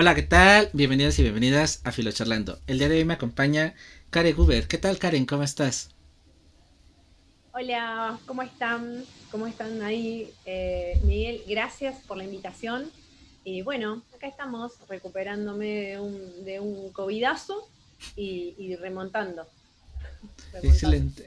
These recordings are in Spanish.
Hola, ¿qué tal? Bienvenidos y bienvenidas a Filocharlando. El día de hoy me acompaña Karen Guber. ¿Qué tal, Karen? ¿Cómo estás? Hola, ¿cómo están? ¿Cómo están ahí? Eh, Miguel, gracias por la invitación. Y bueno, acá estamos recuperándome de un, de un covidazo y remontando. Excelente.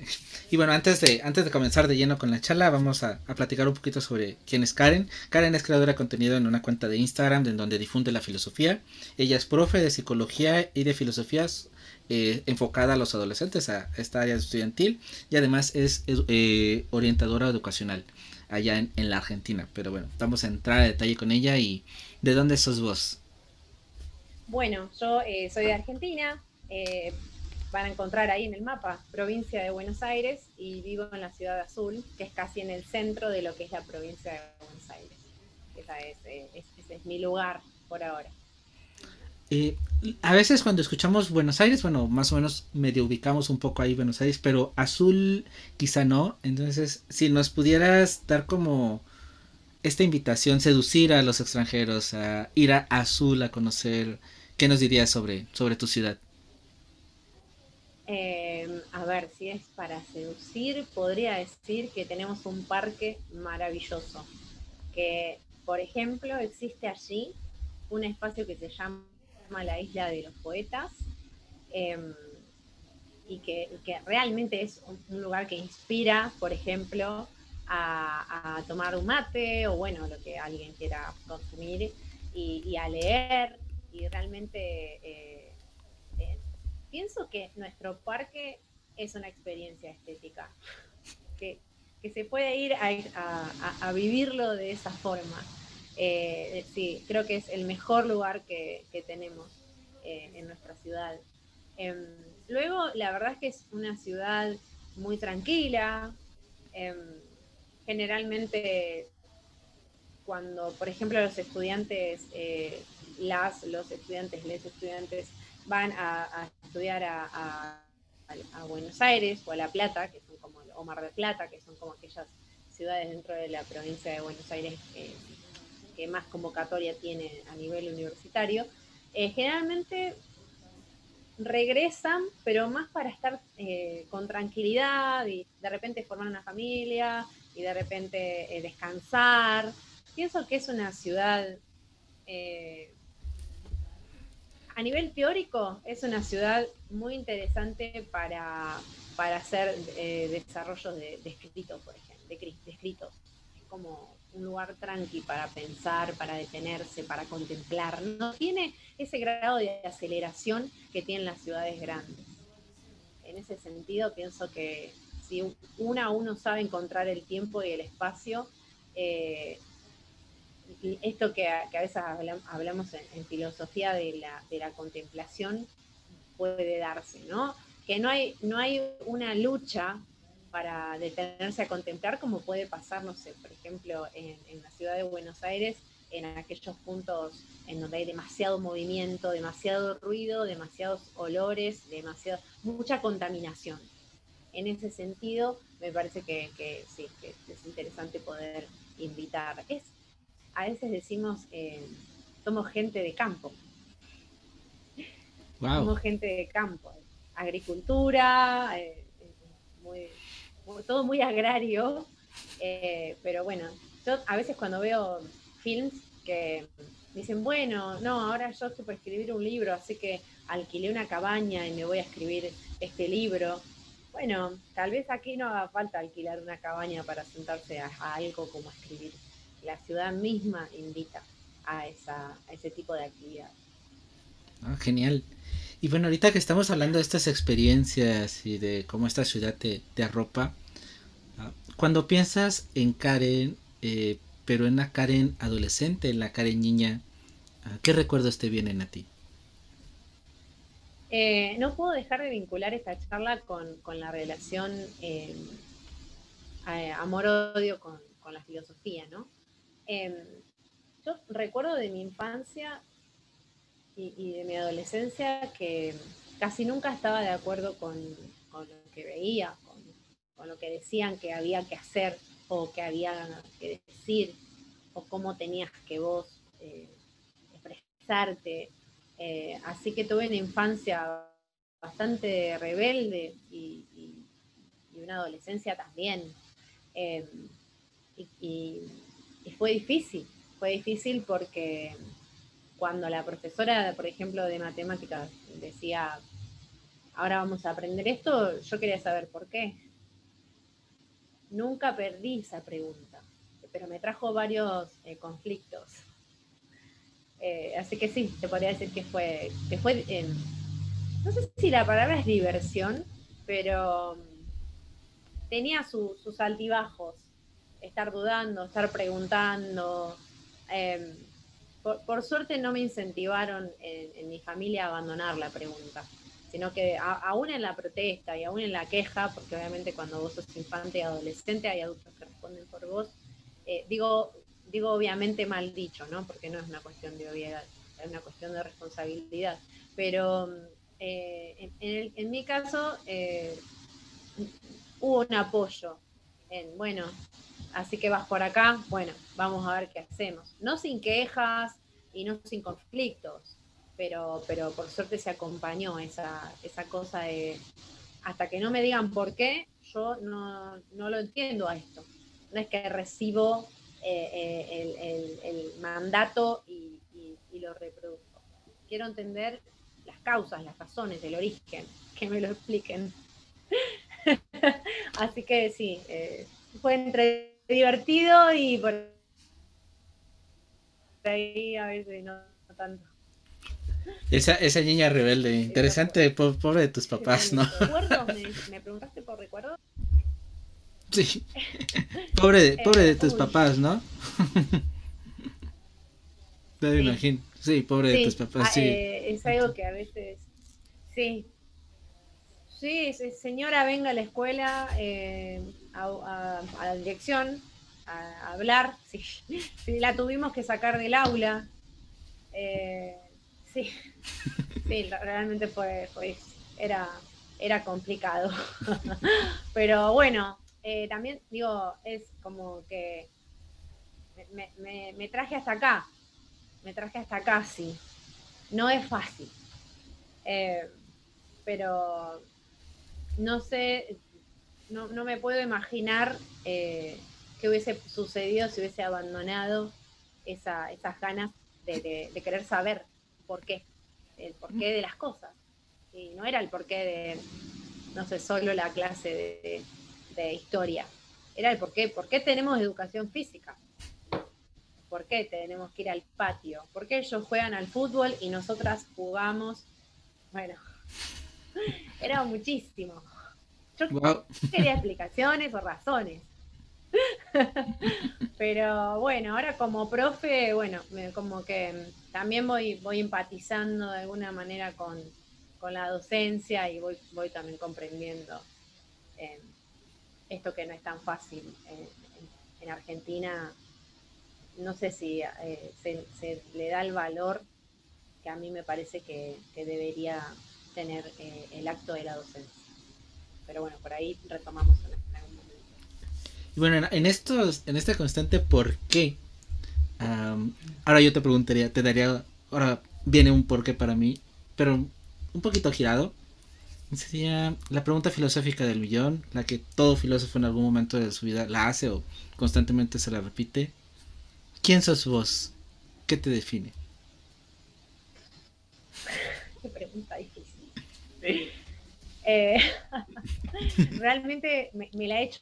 Y bueno, antes de, antes de comenzar de lleno con la charla, vamos a, platicar un poquito sobre quién es Karen. Karen es creadora de contenido en una cuenta de Instagram en donde difunde la filosofía. Ella es profe de psicología y de filosofías eh, enfocada a los adolescentes, a esta área estudiantil. Y además es, eh, orientadora educacional allá en, la Argentina. Pero bueno, vamos a entrar a detalle con ella y ¿de dónde sos vos? Bueno, yo eh, soy de Argentina, van a encontrar ahí en el mapa, provincia de Buenos Aires, y vivo en la ciudad de Azul, que es casi en el centro de lo que es la provincia de Buenos Aires. Eh, ese es mi lugar por ahora. A veces cuando escuchamos Buenos Aires, bueno, más o menos medio ubicamos un poco ahí Buenos Aires, pero Azul quizá no. Entonces, si nos pudieras dar como esta invitación, seducir a los extranjeros, a ir a Azul a conocer, ¿qué nos dirías sobre, sobre tu ciudad? Em, a ver, si es para seducir, podría decir que tenemos un parque maravilloso, que por ejemplo existe allí un espacio que se llama la Isla de los Poetas em, y que, realmente es un, lugar que inspira, por ejemplo, a, tomar un mate o bueno, lo que alguien quiera consumir y, a leer y realmente... Eh, pienso que nuestro parque es una experiencia estética, que, se puede ir a, vivirlo de esa forma. Eh, sí, creo que es el mejor lugar que, tenemos eh, en nuestra ciudad. Em, luego, la verdad es que es una ciudad muy tranquila. Em, generalmente, cuando, por ejemplo, los estudiantes, eh, las, los estudiantes, les estudiantes van a, estudiar a, Buenos Aires o a La Plata, que son como, o Mar del Plata, que son como aquellas ciudades dentro de la provincia de Buenos Aires que más convocatoria tiene a nivel universitario, eh, generalmente regresan, pero más para estar eh, con tranquilidad y de repente formar una familia y de repente eh, descansar. Pienso que es una ciudad a nivel teórico es una ciudad muy interesante para, hacer eh, desarrollos de, escritos, por ejemplo, de, escritos. Es como un lugar tranqui para pensar, para detenerse, para contemplar. No tiene ese grado de aceleración que tienen las ciudades grandes. En ese sentido, pienso que si una uno sabe encontrar el tiempo y el espacio, eh, esto que a, veces hablamos en, filosofía de la, contemplación puede darse, ¿no? Que no hay, una lucha para detenerse a contemplar como puede pasar, no sé, por ejemplo, en, la ciudad de Buenos Aires, en aquellos puntos en donde hay demasiado movimiento, demasiado ruido, demasiados olores, demasiado, mucha contaminación. En ese sentido, me parece que, es interesante poder invitar. A veces decimos, eh, somos gente de campo. Somos gente de campo. Agricultura, eh, todo muy agrario, eh, pero bueno, yo a veces cuando veo films que dicen, bueno, no, ahora yo estoy por escribir un libro, así que alquilé una cabaña y me voy a escribir este libro. Bueno, tal vez aquí no haga falta alquilar una cabaña para sentarse a algo como escribir la ciudad misma invita a, esa, ese tipo de actividad. Ah, genial. Y bueno, ahorita que estamos hablando de estas experiencias y de cómo esta ciudad te, arropa, ah, cuando piensas en Karen, eh, pero en la Karen adolescente, en la Karen niña, ah, ¿qué recuerdos te vienen a ti? Eh, no puedo dejar de vincular esta charla con, la relación eh, amor-odio con, con, la filosofía, ¿no? Em, yo recuerdo de mi infancia y, de mi adolescencia que casi nunca estaba de acuerdo con, lo que veía, con, lo que decían que había que hacer o que había que decir o cómo tenías que vos eh, expresarte. Eh, así que tuve una infancia bastante rebelde y, una adolescencia también. Em, fue difícil, fue difícil porque cuando la profesora, por ejemplo, de matemáticas decía, ahora vamos a aprender esto, yo quería saber por qué. Nunca perdí esa pregunta, pero me trajo varios eh, conflictos. Eh, así que sí, te podría decir que fue, que fue no sé si la palabra es diversión, pero tenía sus altibajos, estar dudando, estar preguntando. Em, por, suerte no me incentivaron en, mi familia a abandonar la pregunta, sino que aún en la protesta y aún en la queja, porque obviamente cuando vos sos infante y adolescente hay adultos que responden por vos, eh, digo, digo obviamente mal dicho, ¿no? Porque no es una cuestión de obviedad, es una cuestión de responsabilidad. Pero eh, en, mi caso eh, hubo un apoyo en, bueno, así que vas por acá, bueno, vamos a ver qué hacemos. No sin quejas y no sin conflictos, pero, pero por suerte se acompañó esa, esa cosa de, hasta que no me digan por qué, yo no, lo entiendo a esto. No es que recibo eh, el, mandato y, y lo reproduzco. Quiero entender las causas, las razones, del origen, que me lo expliquen. Así que sí, eh, fue entre divertido y por ahí a veces no, tanto. Esa, esa niña rebelde, interesante, pobre de tus papás, ¿no? ¿Me, preguntaste por recuerdo? Sí, pobre, de, pobre de tus papás, ¿no? No me imagino. Sí, pobre de tus papás, ah, sí. Eh, es algo que a veces, sí. Sí, señora, venga a la escuela, eh, a, la dirección, a, hablar. Sí. sí. la tuvimos que sacar del aula. Eh, sí, sí, realmente fue, era, era complicado. Pero bueno, también digo, es como que me traje hasta acá me traje hasta casi. No es fácil. Eh, pero no sé, no, me puedo imaginar eh, qué hubiese sucedido si hubiese abandonado esas ganas de, querer saber por qué, el porqué de las cosas. Y no era el porqué de, no sé, solo la clase de, de historia. Era el porqué, por qué tenemos educación física. ¿Por qué tenemos que ir al patio? ¿Por qué ellos juegan al fútbol y nosotras jugamos? Bueno, era muchísimo. Yo quería explicaciones o razones. Pero bueno, ahora como profe, bueno, como que también voy, voy empatizando de alguna manera con, la docencia y voy, voy también comprendiendo eh, esto que no es tan fácil en Argentina no sé si eh, se, le da el valor que a mí me parece que, debería tener eh, el acto de la docencia. Pero bueno, por ahí retomamos en algún momento. Y bueno, en, estos, en este constante por qué, ahora yo te preguntaría, te daría, ahora viene un por qué para mí, pero un poquito girado. Sería la pregunta filosófica del millón, la que todo filósofo en algún momento de su vida la hace o constantemente se la repite. ¿Quién sos vos? ¿Qué te define? Qué pregunta difícil. Eh, realmente me, la he hecho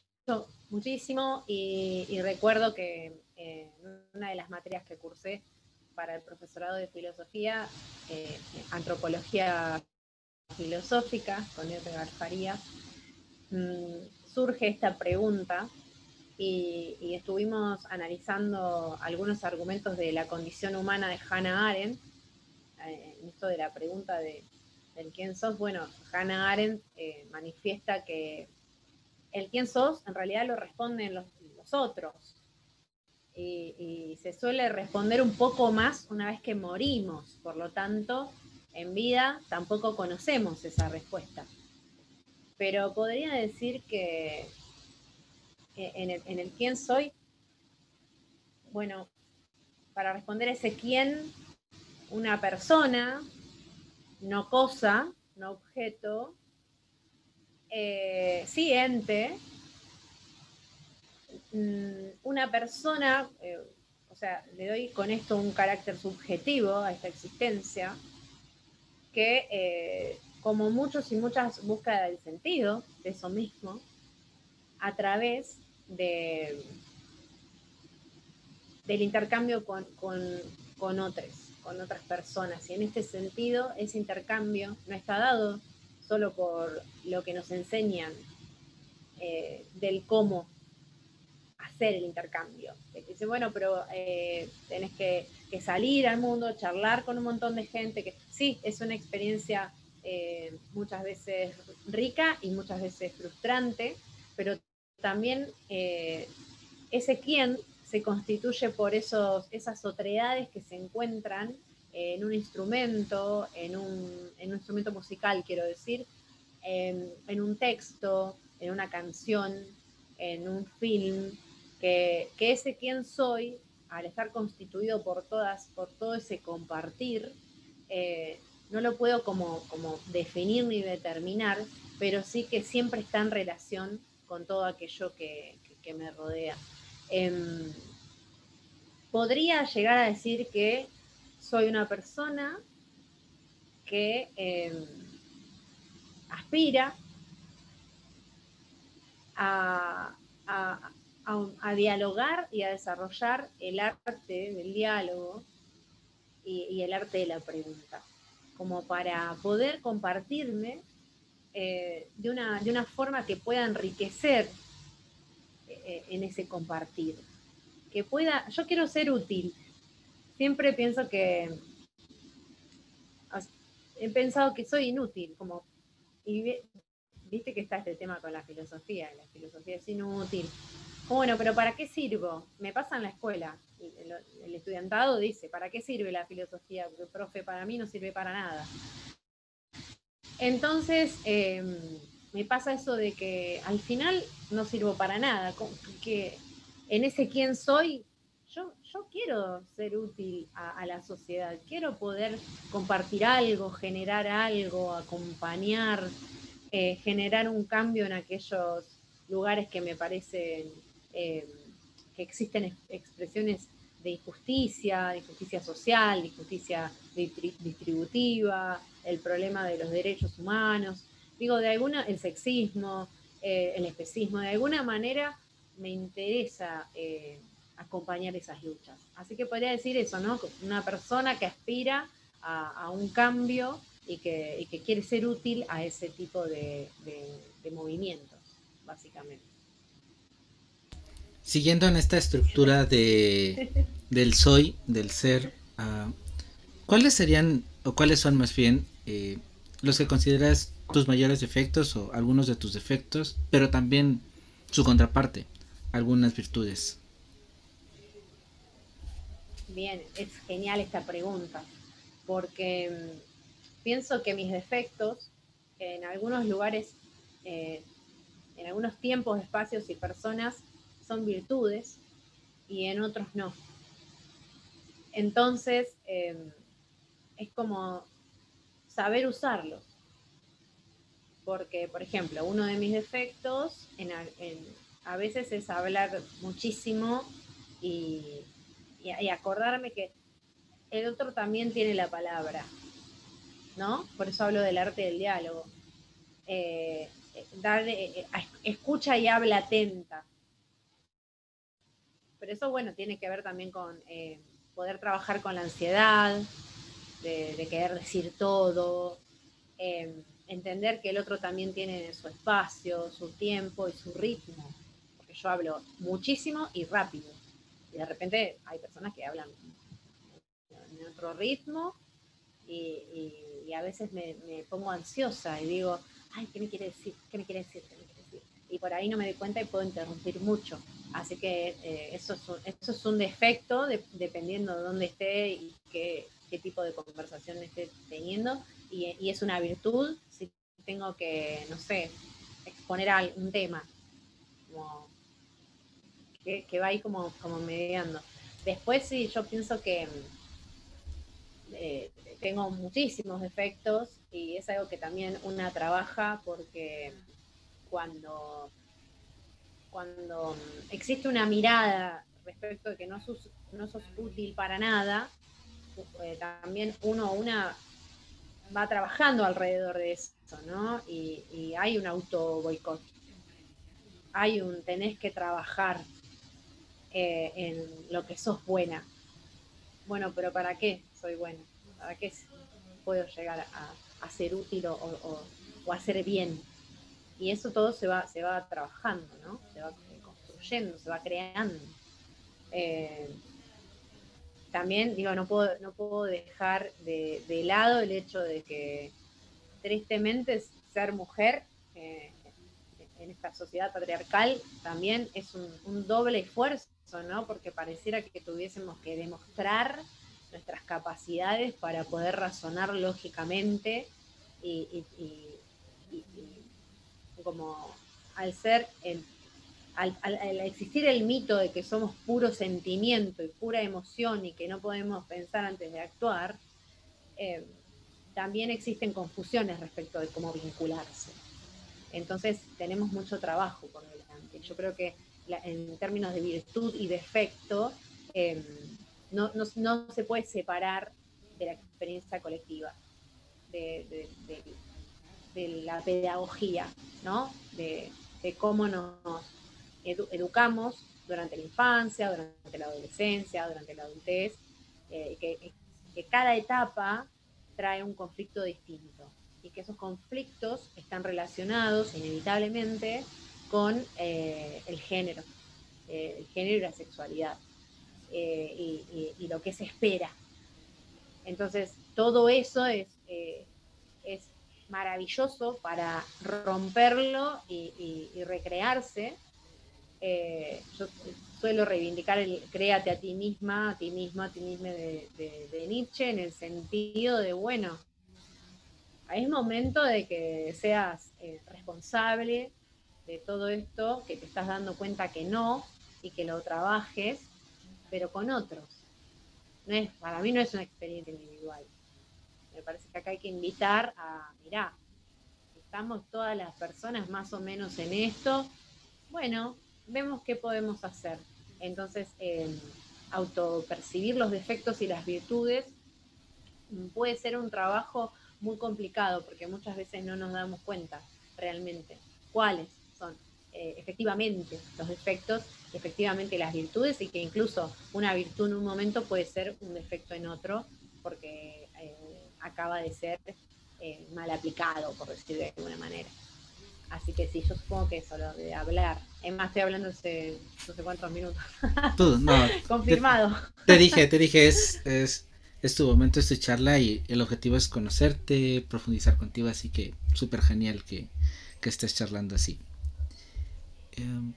muchísimo y, recuerdo que eh, una de las materias que cursé para el profesorado de filosofía, eh, antropología filosófica, con Edgar Farías, mm, surge esta pregunta y, estuvimos analizando algunos argumentos de la condición humana de Hannah Arendt, eh, en esto de la pregunta de, del quién sos, bueno, Hannah Arendt eh, manifiesta que el quién sos en realidad lo responden los, otros. Y, y, se suele responder un poco más una vez que morimos, por lo tanto, en vida tampoco conocemos esa respuesta. Pero podría decir que en el, quién soy, bueno, para responder ese quién, una persona, no cosa, no objeto, eh, sí ente, mm, una persona, eh, o sea, le doy con esto un carácter subjetivo a esta existencia, que eh, como muchos y muchas busca el sentido de eso mismo a través de, del intercambio con, con otros, con otras personas. Y en este sentido, ese intercambio no está dado solo por lo que nos enseñan eh, del cómo hacer el intercambio. Dice, bueno, pero eh, tenés que, salir al mundo, charlar con un montón de gente, que sí, es una experiencia eh, muchas veces rica y muchas veces frustrante, pero también ese quién se constituye por esos, esas otredades que se encuentran en un instrumento, en un, instrumento musical, quiero decir, en, un texto, en una canción, en un film, que, ese quién soy, al estar constituido por todas, por todo ese compartir, eh, no lo puedo como, como definir ni determinar, pero sí que siempre está en relación con todo aquello que, me rodea. Em, podría llegar a decir que soy una persona que em, aspira a, dialogar y a desarrollar el arte del diálogo y, el arte de la pregunta, como para poder compartirme eh, de, una, de, una, forma que pueda enriquecer eh, en ese compartir, que pueda, yo quiero ser útil, siempre pienso que he pensado que soy inútil, como, y viste que está este tema con la filosofía, la filosofía es inútil. Bueno, pero ¿para qué sirvo? Me pasa en la escuela. El, estudiantado dice, ¿para qué sirve la filosofía? Porque, profe, para mí no sirve para nada. Entonces, em, me pasa eso de que al final no sirvo para nada, que en ese quién soy yo, yo quiero ser útil a, la sociedad, quiero poder compartir algo, generar algo, acompañar, eh, generar un cambio en aquellos lugares que me parecen eh, que existen expresiones de injusticia, de injusticia social, de injusticia distributiva, el problema de los derechos humanos, digo, de alguna, el sexismo, eh, el especismo, de alguna manera me interesa acompañar esas luchas. Así que podría decir eso, ¿no? Una persona que aspira a, un cambio y que, quiere ser útil a ese tipo de, movimientos, básicamente. Siguiendo en esta estructura de, del soy, del ser, ah, ¿cuáles serían o cuáles son más bien eh, los que consideras tus mayores defectos o algunos de tus defectos, pero también su contraparte, algunas virtudes? Bien, es genial esta pregunta, porque mm, pienso que mis defectos en algunos lugares, eh, en algunos tiempos, espacios y personas son virtudes y en otros no. Entonces, em, es como saber usarlos. Porque, por ejemplo, uno de mis defectos a veces es hablar muchísimo y, acordarme que el otro también tiene la palabra, ¿no? Por eso hablo del arte del diálogo. Eh, dar, eh, escucha y habla atenta. Pero eso, bueno, tiene que ver también con eh, poder trabajar con la ansiedad, de, querer decir todo, entender que el otro también tiene su espacio, su tiempo y su ritmo. Porque yo hablo muchísimo y rápido. Y de repente hay personas que hablan en otro ritmo y, a veces me, pongo ansiosa y digo, ay, ¿qué me quiere decir? ¿Qué me quiere decir? Y por ahí no me doy cuenta y puedo interrumpir mucho. Así que eh, eso, es un, eso es un defecto dependiendo de dónde esté y qué, tipo de conversación esté teniendo. Y, es una virtud si tengo que, no sé, exponer un tema. Como que, va ahí como, como mediando. Después sí, yo pienso que eh, tengo muchísimos defectos y es algo que también una trabaja porque cuando, cuando existe una mirada respecto de que no sos, no sos útil para nada, eh, también uno una va trabajando alrededor de eso, ¿no? Y, hay un auto boicot. Hay un tenés que trabajar eh, en lo que sos buena. Bueno, pero ¿para qué soy buena? ¿Para qué puedo llegar a, ser útil o, o, hacer bien? Y eso todo se va, se va trabajando, ¿no? Se va construyendo, se va creando. Eh, también, digo, no puedo, no puedo dejar de, lado el hecho de que tristemente ser mujer eh, en esta sociedad patriarcal también es un, doble esfuerzo, ¿no? Porque pareciera que tuviésemos que demostrar nuestras capacidades para poder razonar lógicamente y, y como al ser el al, existir el mito de que somos puro sentimiento y pura emoción y que no podemos pensar antes de actuar, eh, también existen confusiones respecto de cómo vincularse. Entonces tenemos mucho trabajo por delante. Yo creo que en términos de virtud y defecto, eh, no, se puede separar de la experiencia colectiva, de, la pedagogía, ¿no? de cómo nos educamos durante la infancia, durante la adolescencia, durante la adultez, eh, que, cada etapa trae un conflicto distinto y que esos conflictos están relacionados inevitablemente con eh, el género, eh, el género y la sexualidad y, lo que se espera. Entonces, todo eso es, es maravilloso para romperlo y recrearse eh, yo suelo reivindicar el créate a ti misma, a ti misma, a ti misma de, Nietzsche, en el sentido de, bueno, es momento de que seas eh, responsable de todo esto, que te estás dando cuenta que no y que lo trabajes, pero con otros. No es, para mí no es una experiencia individual. Me parece que acá hay que invitar a, mirá, estamos todas las personas más o menos en esto. Bueno, vemos qué podemos hacer. Entonces, eh, autopercibir los defectos y las virtudes puede ser un trabajo muy complicado porque muchas veces no nos damos cuenta realmente cuáles son eh, efectivamente los defectos, efectivamente las virtudes y que incluso una virtud en un momento puede ser un defecto en otro porque eh, acaba de ser mal aplicado, por decirlo de alguna manera. Así que sí, yo supongo que eso, lo de hablar. Es más, estoy hablando hace no sé cuántos minutos. Tú, no. Confirmado. Te, dije, te dije, es, es, es tu momento, es tu charla y el objetivo es conocerte, profundizar contigo, así que súper genial que, estés charlando así. Em,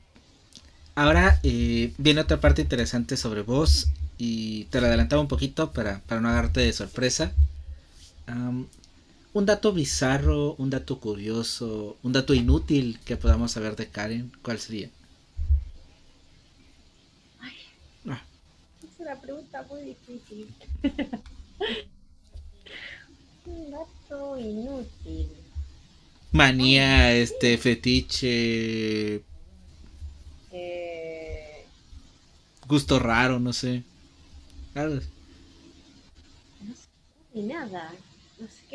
ahora eh, viene otra parte interesante sobre vos y te lo adelantaba un poquito para, para no agarrarte de sorpresa un dato bizarro, un dato curioso, un dato inútil que podamos saber de Karen, ¿cuál sería? Ay, ah. Es una pregunta muy difícil. un dato inútil. Manía, este, fetiche. Eh... Gusto raro, no sé. No sé ni nada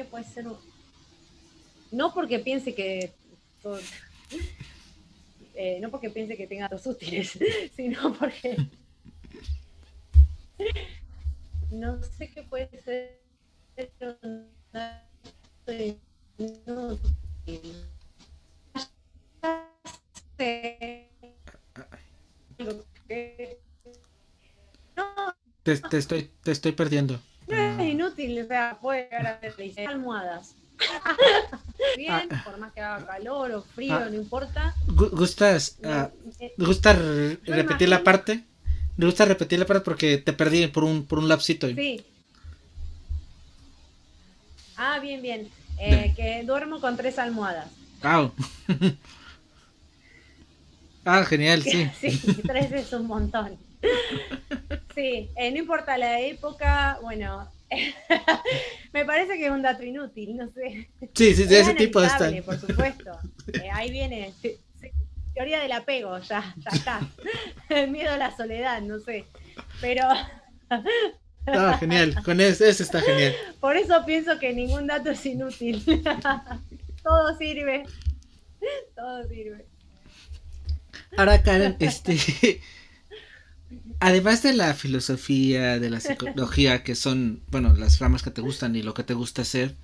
puede ser. No porque piense que. Eh, no porque piense que tenga dos útiles, sino porque. no sé qué puede ser. Te, te, estoy, te estoy perdiendo. No es inútil, o sea, puede llegar a almohadas. Bien, ah. por más que haga calor o frío, ah. no importa. ¿Gustas, gusta repetir la parte? Me gusta repetir la parte porque te perdí por un, por un lapsito. Sí. Ah, bien, bien. Eh, que duermo con tres almohadas. Ah, ah genial, sí. sí, tres es un montón. Sí, eh, no importa la época, bueno, me parece que es un dato inútil, no sé. Sí, sí, de ese tipo está. Por supuesto. Eh, ahí viene teoría del apego, ya, ya está. El miedo a la soledad, no sé. Pero. Ah, genial, con ese, ese está genial. Por eso pienso que ningún dato es inútil. Todo sirve. Todo sirve. Ahora, Karen, este. Además de la filosofía, de la psicología, que son, bueno, las ramas que te gustan y lo que te gusta hacer,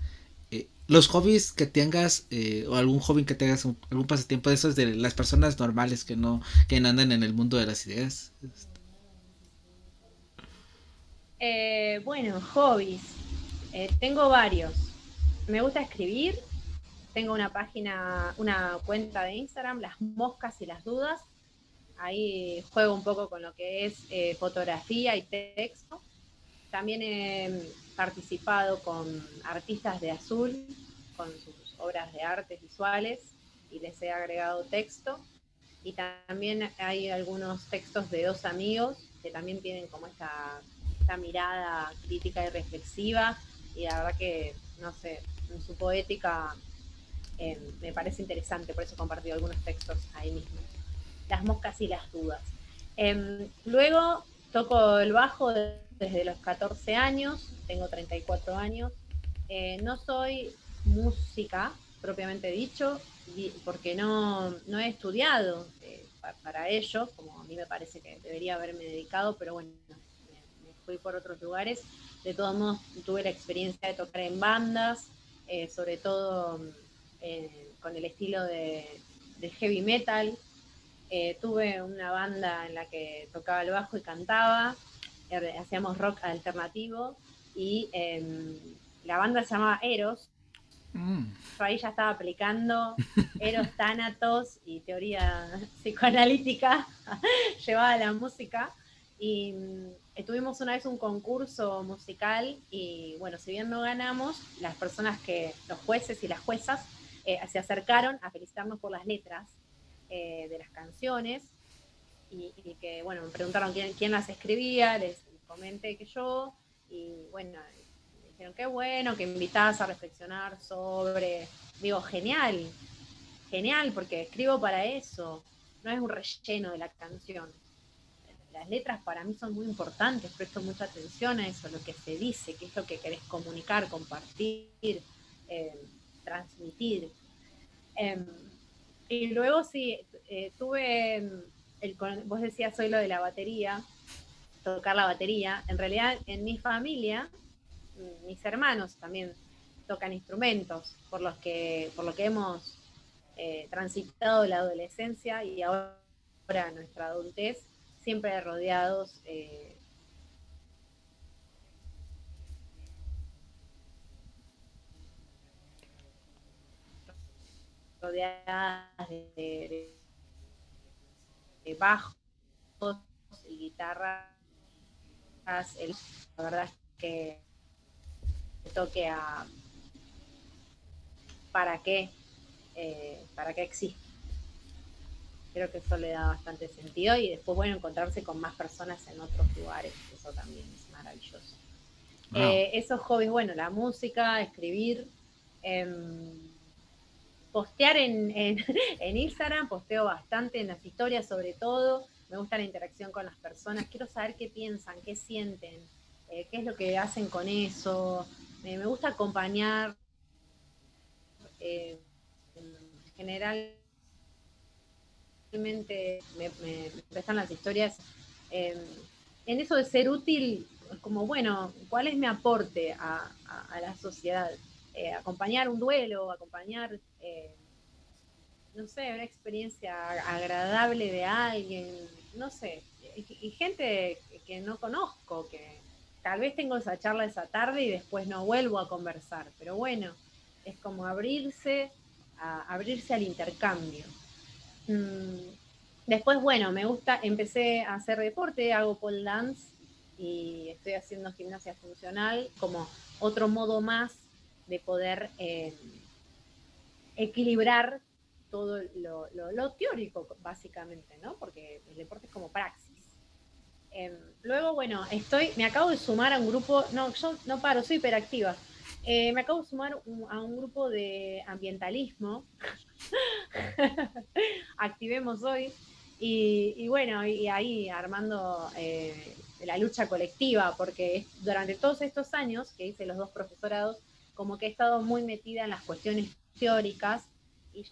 eh, los hobbies que tengas, eh, o algún hobby que tengas, algún pasatiempo de esos de las personas normales que no, que andan en el mundo de las ideas. Eh, bueno, hobbies. tengo varios. Me gusta escribir. Tengo una página, una cuenta de Instagram, Las Moscas y las Dudas Ahí juego un poco con lo que es eh, fotografía y texto. También he participado con artistas de azul, con sus obras de artes visuales, y les he agregado texto. Y también hay algunos textos de dos amigos que también tienen como esta, mirada crítica y reflexiva. Y la verdad que, no sé, en su poética eh, me parece interesante, por eso he compartido algunos textos ahí mismo las moscas y las dudas. Em, luego toco el bajo desde los 14 años, tengo 34 años. Eh, no soy música propiamente dicho, porque no, no he estudiado eh, para ello, como a mí me parece que debería haberme dedicado, pero bueno, me, fui por otros lugares. De todos modos, tuve la experiencia de tocar en bandas, eh, sobre todo con el estilo de, de heavy metal, eh, tuve una banda en la que tocaba el bajo y cantaba, eh, hacíamos rock alternativo y em, la banda se llamaba Eros. Mm. Yo ahí ya estaba aplicando Eros Thanatos y teoría psicoanalítica llevada a la música. Y mm, tuvimos una vez un concurso musical y bueno, si bien no ganamos, las personas que, los jueces y las juezas, eh, se acercaron a felicitarnos por las letras eh, de las canciones y, que, bueno, me preguntaron quién, las escribía, les comenté que yo y bueno, me dijeron qué bueno, que invitas a reflexionar sobre, digo, genial, genial, porque escribo para eso, no es un relleno de la canción. Las letras para mí son muy importantes, presto mucha atención a eso, lo que se dice, qué es lo que querés comunicar, compartir, eh, transmitir. Em, y luego sí, eh, tuve, el, vos decías soy lo de la batería, tocar la batería. En realidad en mi familia, mis hermanos también tocan instrumentos, por los que, por lo que hemos eh, transitado la adolescencia y ahora nuestra adultez, siempre rodeados eh, rodeadas de, bajos y guitarras. la verdad es que toque a para qué, eh, para qué existe. Creo que eso le da bastante sentido y después, bueno, encontrarse con más personas en otros lugares, eso también es maravilloso. Eh, esos hobbies, bueno, la música, escribir, em, postear en, en, Instagram, posteo bastante en las historias sobre todo, me gusta la interacción con las personas, quiero saber qué piensan, qué sienten, eh, qué es lo que hacen con eso, me gusta acompañar, eh, generalmente me, me, prestan las historias em, en eso de ser útil, como bueno, ¿cuál es mi aporte a la sociedad? Eh, acompañar un duelo, acompañar, eh, no sé, una experiencia agradable de alguien, no sé, y, gente que no conozco, que tal vez tengo esa charla esa tarde y después no vuelvo a conversar, pero bueno, es como abrirse, abrirse al intercambio. Mm, después, bueno, me gusta, empecé a hacer deporte, hago pole dance y estoy haciendo gimnasia funcional como otro modo más de poder eh, equilibrar todo lo, teórico, básicamente, ¿no? Porque el deporte es como praxis. Em, luego, bueno, estoy, me acabo de sumar a un grupo, no, yo no paro, soy hiperactiva. Eh, me acabo de sumar a un grupo de ambientalismo. Activemos hoy. Y, bueno, y ahí armando eh, la lucha colectiva, porque durante todos estos años que hice los dos profesorados, como que he estado muy metida en las cuestiones teóricas y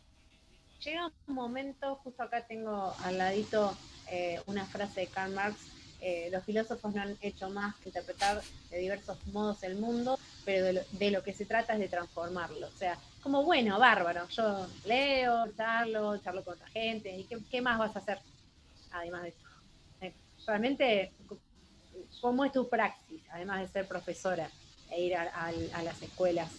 llega un momento, justo acá tengo al ladito eh, una frase de Karl Marx, eh, los filósofos no han hecho más que interpretar de diversos modos el mundo, pero de lo, que se trata es de transformarlo. O sea, como bueno, bárbaro, yo leo, charlo, charlo con otra gente, ¿y qué, más vas a hacer? Además de eso. Eh, realmente, ¿cómo es tu praxis, además de ser profesora e ir a, las escuelas?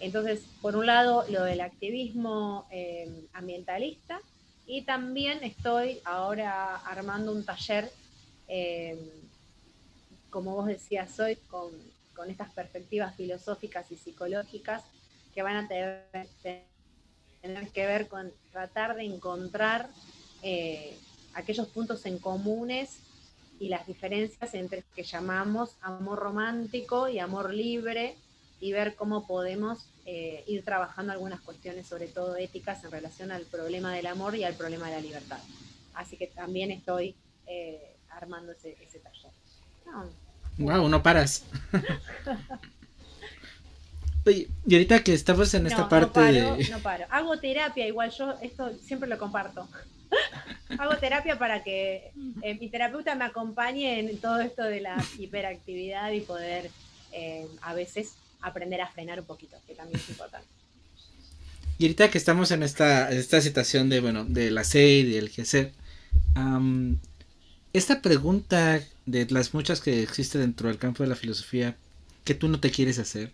Entonces, por un lado, lo del activismo eh, ambientalista y también estoy ahora armando un taller eh, como vos decías hoy, con, estas perspectivas filosóficas y psicológicas que van a tener, que ver con tratar de encontrar eh, aquellos puntos en comunes y las diferencias entre lo que llamamos amor romántico y amor libre y ver cómo podemos eh, ir trabajando algunas cuestiones, sobre todo éticas, en relación al problema del amor y al problema de la libertad. Así que también estoy armando ese, taller. Wow, no paras. Oye, y ahorita que estamos en esta parte de... No paro. Hago terapia, igual yo esto siempre lo comparto. Hago terapia para que eh, mi terapeuta me acompañe en todo esto de la hiperactividad y poder eh, a veces aprender a frenar un poquito, que también es importante. Y ahorita que estamos en esta, esta situación de, bueno, de la SEI, del GC, um, esta pregunta de las muchas que existe dentro del campo de la filosofía que tú no te quieres hacer,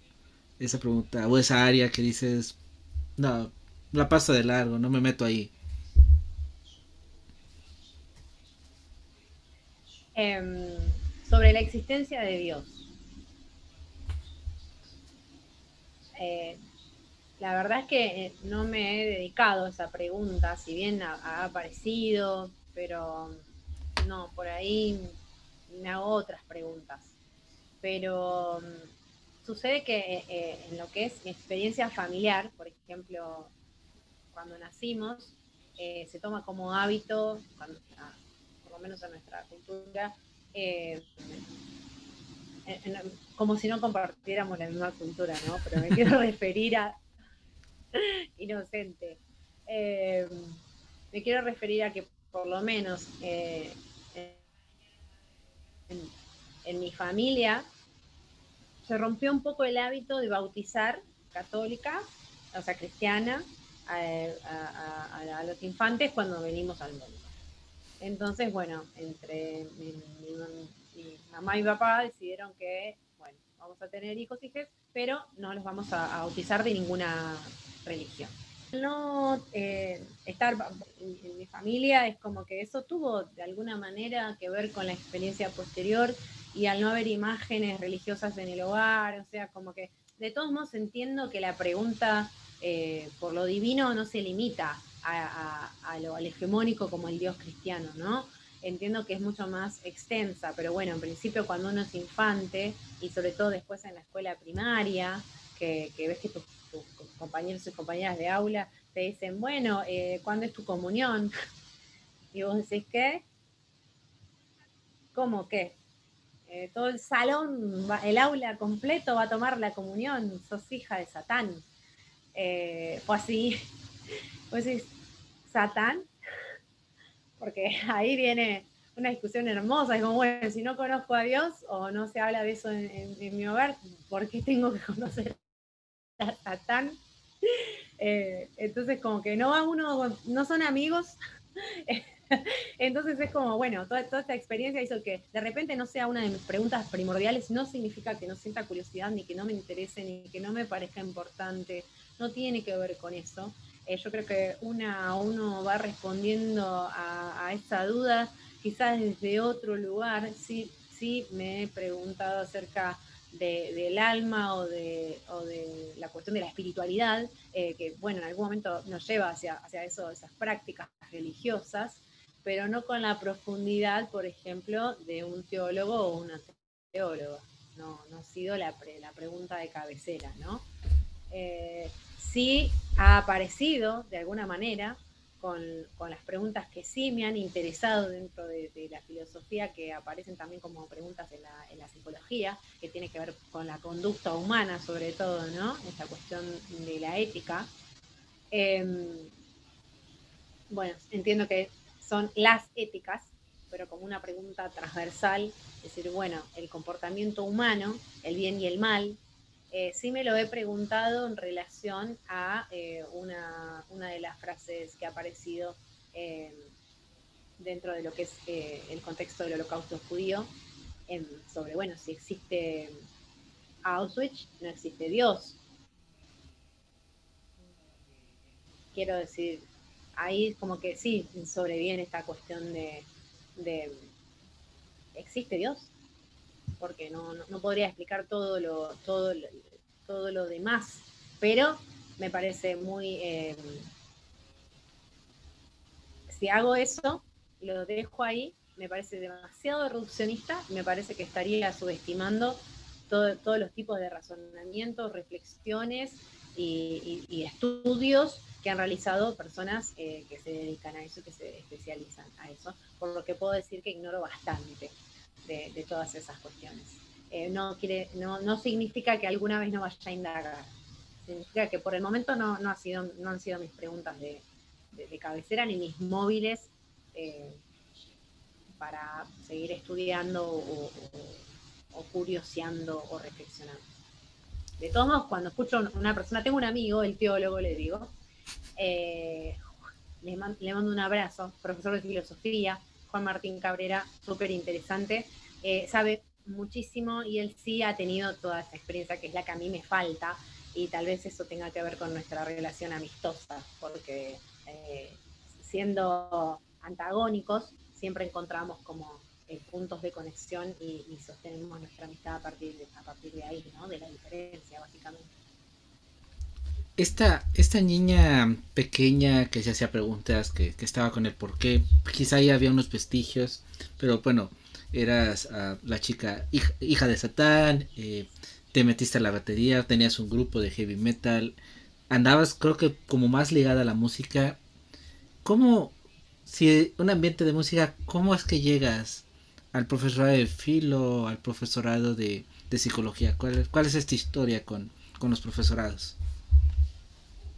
esa pregunta o esa área que dices, no, la paso de largo, no me meto ahí. Em, sobre la existencia de Dios. Eh, la verdad es que eh, no me he dedicado a esa pregunta, si bien ha aparecido, pero no, por ahí me hago otras preguntas. Pero mm, sucede que eh, en lo que es mi experiencia familiar, por ejemplo, cuando nacimos, se toma como hábito, ah, por lo menos en nuestra cultura, como si no compartiéramos la misma cultura, ¿no? Pero me quiero referir a inocente. me quiero referir a que por lo menos en, mi familia se rompió un poco el hábito de bautizar católica, o sea, cristiana, a, los infantes cuando venimos al mundo. Entonces, bueno, entre mi, mamá y mi papá decidieron que, bueno, vamos a tener hijos y hijas, pero no los vamos a bautizar de ninguna religión no eh, estar en, mi familia es como que eso tuvo de alguna manera que ver con la experiencia posterior y al no haber imágenes religiosas en el hogar, o sea, como que de todos modos entiendo que la pregunta eh, por lo divino no se limita a, lo, hegemónico como el Dios cristiano, ¿no? Entiendo que es mucho más extensa, pero bueno, en principio cuando uno es infante y sobre todo después en la escuela primaria, que, ves que tus compañeros y compañeras de aula te dicen, bueno, eh, ¿cuándo es tu comunión? Y vos decís, ¿qué? ¿Cómo qué? Eh, todo el salón, el aula completo va a tomar la comunión, sos hija de Satán. Eh, o así, vos decís, ¿Satán? Porque ahí viene una discusión hermosa, es como, bueno, si no conozco a Dios o no se habla de eso en mi hogar, ¿por qué tengo que conocer Satán. Eh, entonces, como que no va uno, no son amigos. Entonces es como, bueno, toda, esta experiencia hizo que de repente no sea una de mis preguntas primordiales, no significa que no sienta curiosidad, ni que no me interese, ni que no me parezca importante, no tiene que ver con eso. Eh, yo creo que una, uno va respondiendo a, a esa duda, quizás desde otro lugar, sí, sí me he preguntado acerca del alma o de, de, la cuestión de la espiritualidad, eh, que bueno, en algún momento nos lleva hacia, hacia eso, esas prácticas religiosas, pero no con la profundidad, por ejemplo, de un teólogo o una teóloga. No, no ha sido la, la pregunta de cabecera, ¿no? Eh, sí ha aparecido de alguna manera con, las preguntas que sí me han interesado dentro de, la filosofía, que aparecen también como preguntas en la, psicología, que tiene que ver con la conducta humana sobre todo, ¿no? Esta cuestión de la ética. Em, bueno, entiendo que son las éticas, pero como una pregunta transversal, es decir, bueno, el comportamiento humano, el bien y el mal, eh, sí me lo he preguntado en relación a eh, una, de las frases que ha aparecido eh, dentro de lo que es el contexto del holocausto judío, sobre, bueno, si existe Auschwitz, no existe Dios. Quiero decir, ahí como que sí sobreviene esta cuestión de, ¿existe Dios? Porque no, podría explicar todo lo, todo, todo lo demás, pero me parece muy... Eh, si hago eso, lo dejo ahí, me parece demasiado reduccionista, me parece que estaría subestimando todos los tipos de razonamientos, reflexiones y, estudios que han realizado personas eh, que se dedican a eso, que se especializan a eso, por lo que puedo decir que ignoro bastante de, todas esas cuestiones. Eh, no, quiere, no, no significa que alguna vez no vaya a indagar. Significa que por el momento no, no, ha sido, no han sido mis preguntas de, cabecera ni mis móviles eh, para seguir estudiando o, curioseando o reflexionando. De todos modos, cuando escucho una persona, tengo un amigo, el teólogo, le digo, eh, le, le, mando un abrazo, profesor de filosofía, Juan Martín Cabrera, súper interesante, eh, sabe muchísimo y él sí ha tenido toda esa experiencia que es la que a mí me falta y tal vez eso tenga que ver con nuestra relación amistosa, porque eh, siendo antagónicos siempre encontramos como eh, puntos de conexión y, sostenemos nuestra amistad a partir de, a partir de ahí, ¿no? de la diferencia básicamente. Esta, esta niña pequeña que se hacía preguntas, que, estaba con el por qué, quizá ya había unos vestigios, pero bueno, eras ah, la chica hija, de Satán, eh, te metiste a la batería, tenías un grupo de heavy metal, andabas creo que como más ligada a la música. ¿Cómo, si un ambiente de música, cómo es que llegas al profesorado de filo, al profesorado de, psicología? ¿Cuál, ¿Cuál, es esta historia con, con los profesorados?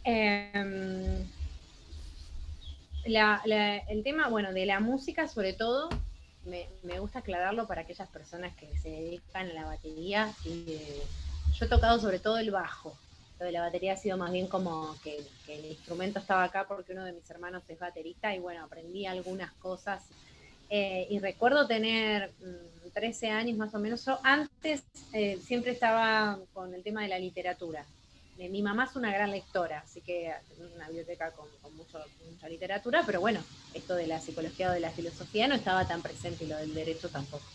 Em, el tema, bueno, de la música sobre todo, me, gusta aclararlo para aquellas personas que se dedican a la batería. Y, yo he tocado sobre todo el bajo. Lo de la batería ha sido más bien como que, el instrumento estaba acá porque uno de mis hermanos es baterista y bueno, aprendí algunas cosas. Eh, y recuerdo tener 13 mm, años más o menos. Yo antes eh, siempre estaba con el tema de la literatura mi mamá es una gran lectora, así que una biblioteca con, mucha literatura, pero bueno, esto de la psicología o de la filosofía no estaba tan presente y lo del derecho tampoco.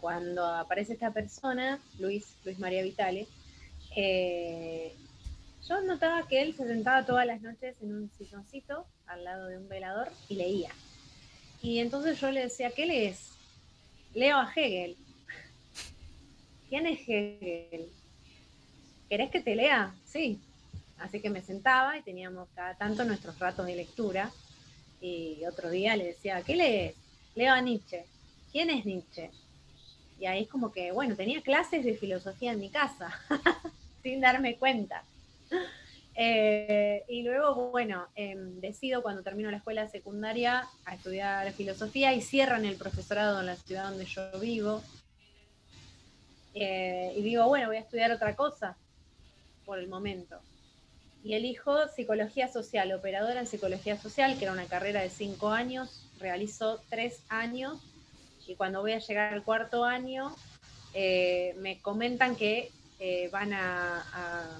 Cuando aparece esta persona, Luis, Luis María Vitale, eh, yo notaba que él se sentaba todas las noches en un silloncito al lado de un velador y leía. Y entonces yo le decía, ¿qué lees? Leo a Hegel. ¿Quién es Hegel? ¿querés que te lea? Sí. Así que me sentaba y teníamos cada tanto nuestros ratos de lectura. Y otro día le decía, ¿qué lees? Leo a Nietzsche. ¿Quién es Nietzsche? Y ahí es como que, bueno, tenía clases de filosofía en mi casa, sin darme cuenta. Eh, y luego, bueno, em, decido cuando termino la escuela secundaria a estudiar filosofía y cierran el profesorado en la ciudad donde yo vivo. Eh, y digo, bueno, voy a estudiar otra cosa por el momento. Y elijo psicología social, operadora en psicología social, que era una carrera de cinco años, realizo tres años y cuando voy a llegar al cuarto año eh, me comentan que eh, van a,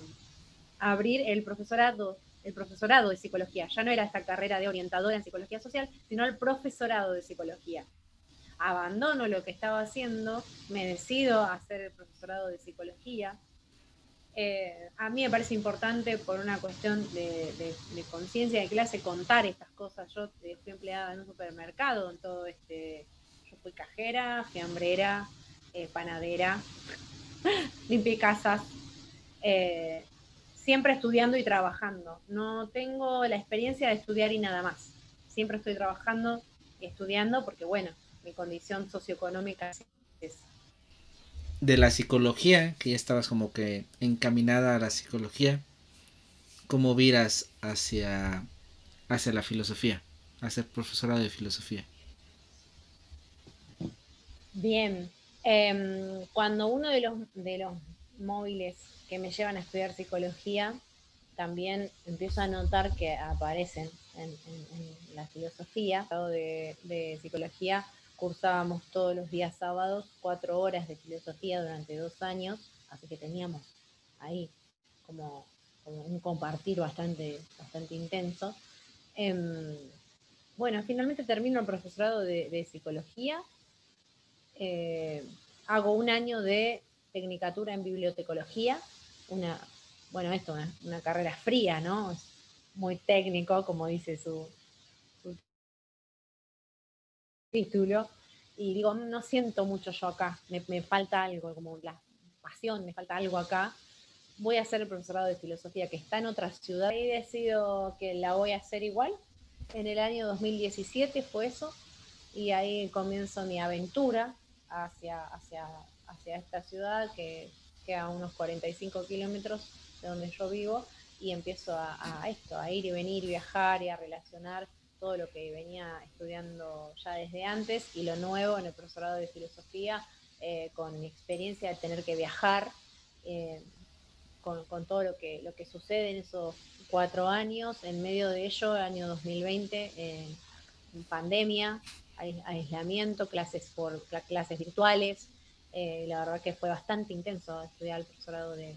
abrir el profesorado, el profesorado de psicología. Ya no era esta carrera de orientadora en psicología social, sino el profesorado de psicología. Abandono lo que estaba haciendo, me decido a hacer el profesorado de psicología Eh, a mí me parece importante por una cuestión de, conciencia de clase contar estas cosas. Yo fui empleada en un supermercado, en todo este, yo fui cajera, fiambrera, eh, panadera, limpié casas, eh, siempre estudiando y trabajando. No tengo la experiencia de estudiar y nada más. Siempre estoy trabajando y estudiando porque, bueno, mi condición socioeconómica de la psicología, que ya estabas como que encaminada a la psicología, ¿cómo viras hacia, hacia la filosofía, a ser profesora de filosofía? Bien, em, cuando uno de los, de los móviles que me llevan a estudiar psicología, también empiezo a notar que aparecen en, la filosofía, de, de psicología, cursábamos todos los días sábados cuatro horas de filosofía durante dos años, así que teníamos ahí como, un compartir bastante, bastante intenso. Em, bueno, finalmente termino el profesorado de, psicología, eh, hago un año de tecnicatura en bibliotecología, una, bueno, esto, una, una carrera fría, ¿no? Es muy técnico, como dice su, título y digo, no siento mucho yo acá, me, falta algo, como la pasión, me falta algo acá. Voy a hacer el profesorado de filosofía que está en otra ciudad y decido que la voy a hacer igual. En el año 2017 fue eso y ahí comienzo mi aventura hacia, hacia, hacia esta ciudad que queda a unos 45 kilómetros de donde yo vivo y empiezo a, a esto, a ir y venir, viajar y a relacionar todo lo que venía estudiando ya desde antes y lo nuevo en el profesorado de filosofía, eh, con mi experiencia de tener que viajar, eh, con, todo lo que, lo que sucede en esos cuatro años, en medio de ello, el año 2020, en pandemia, aislamiento, clases por clases virtuales. Eh, la verdad que fue bastante intenso estudiar el profesorado de,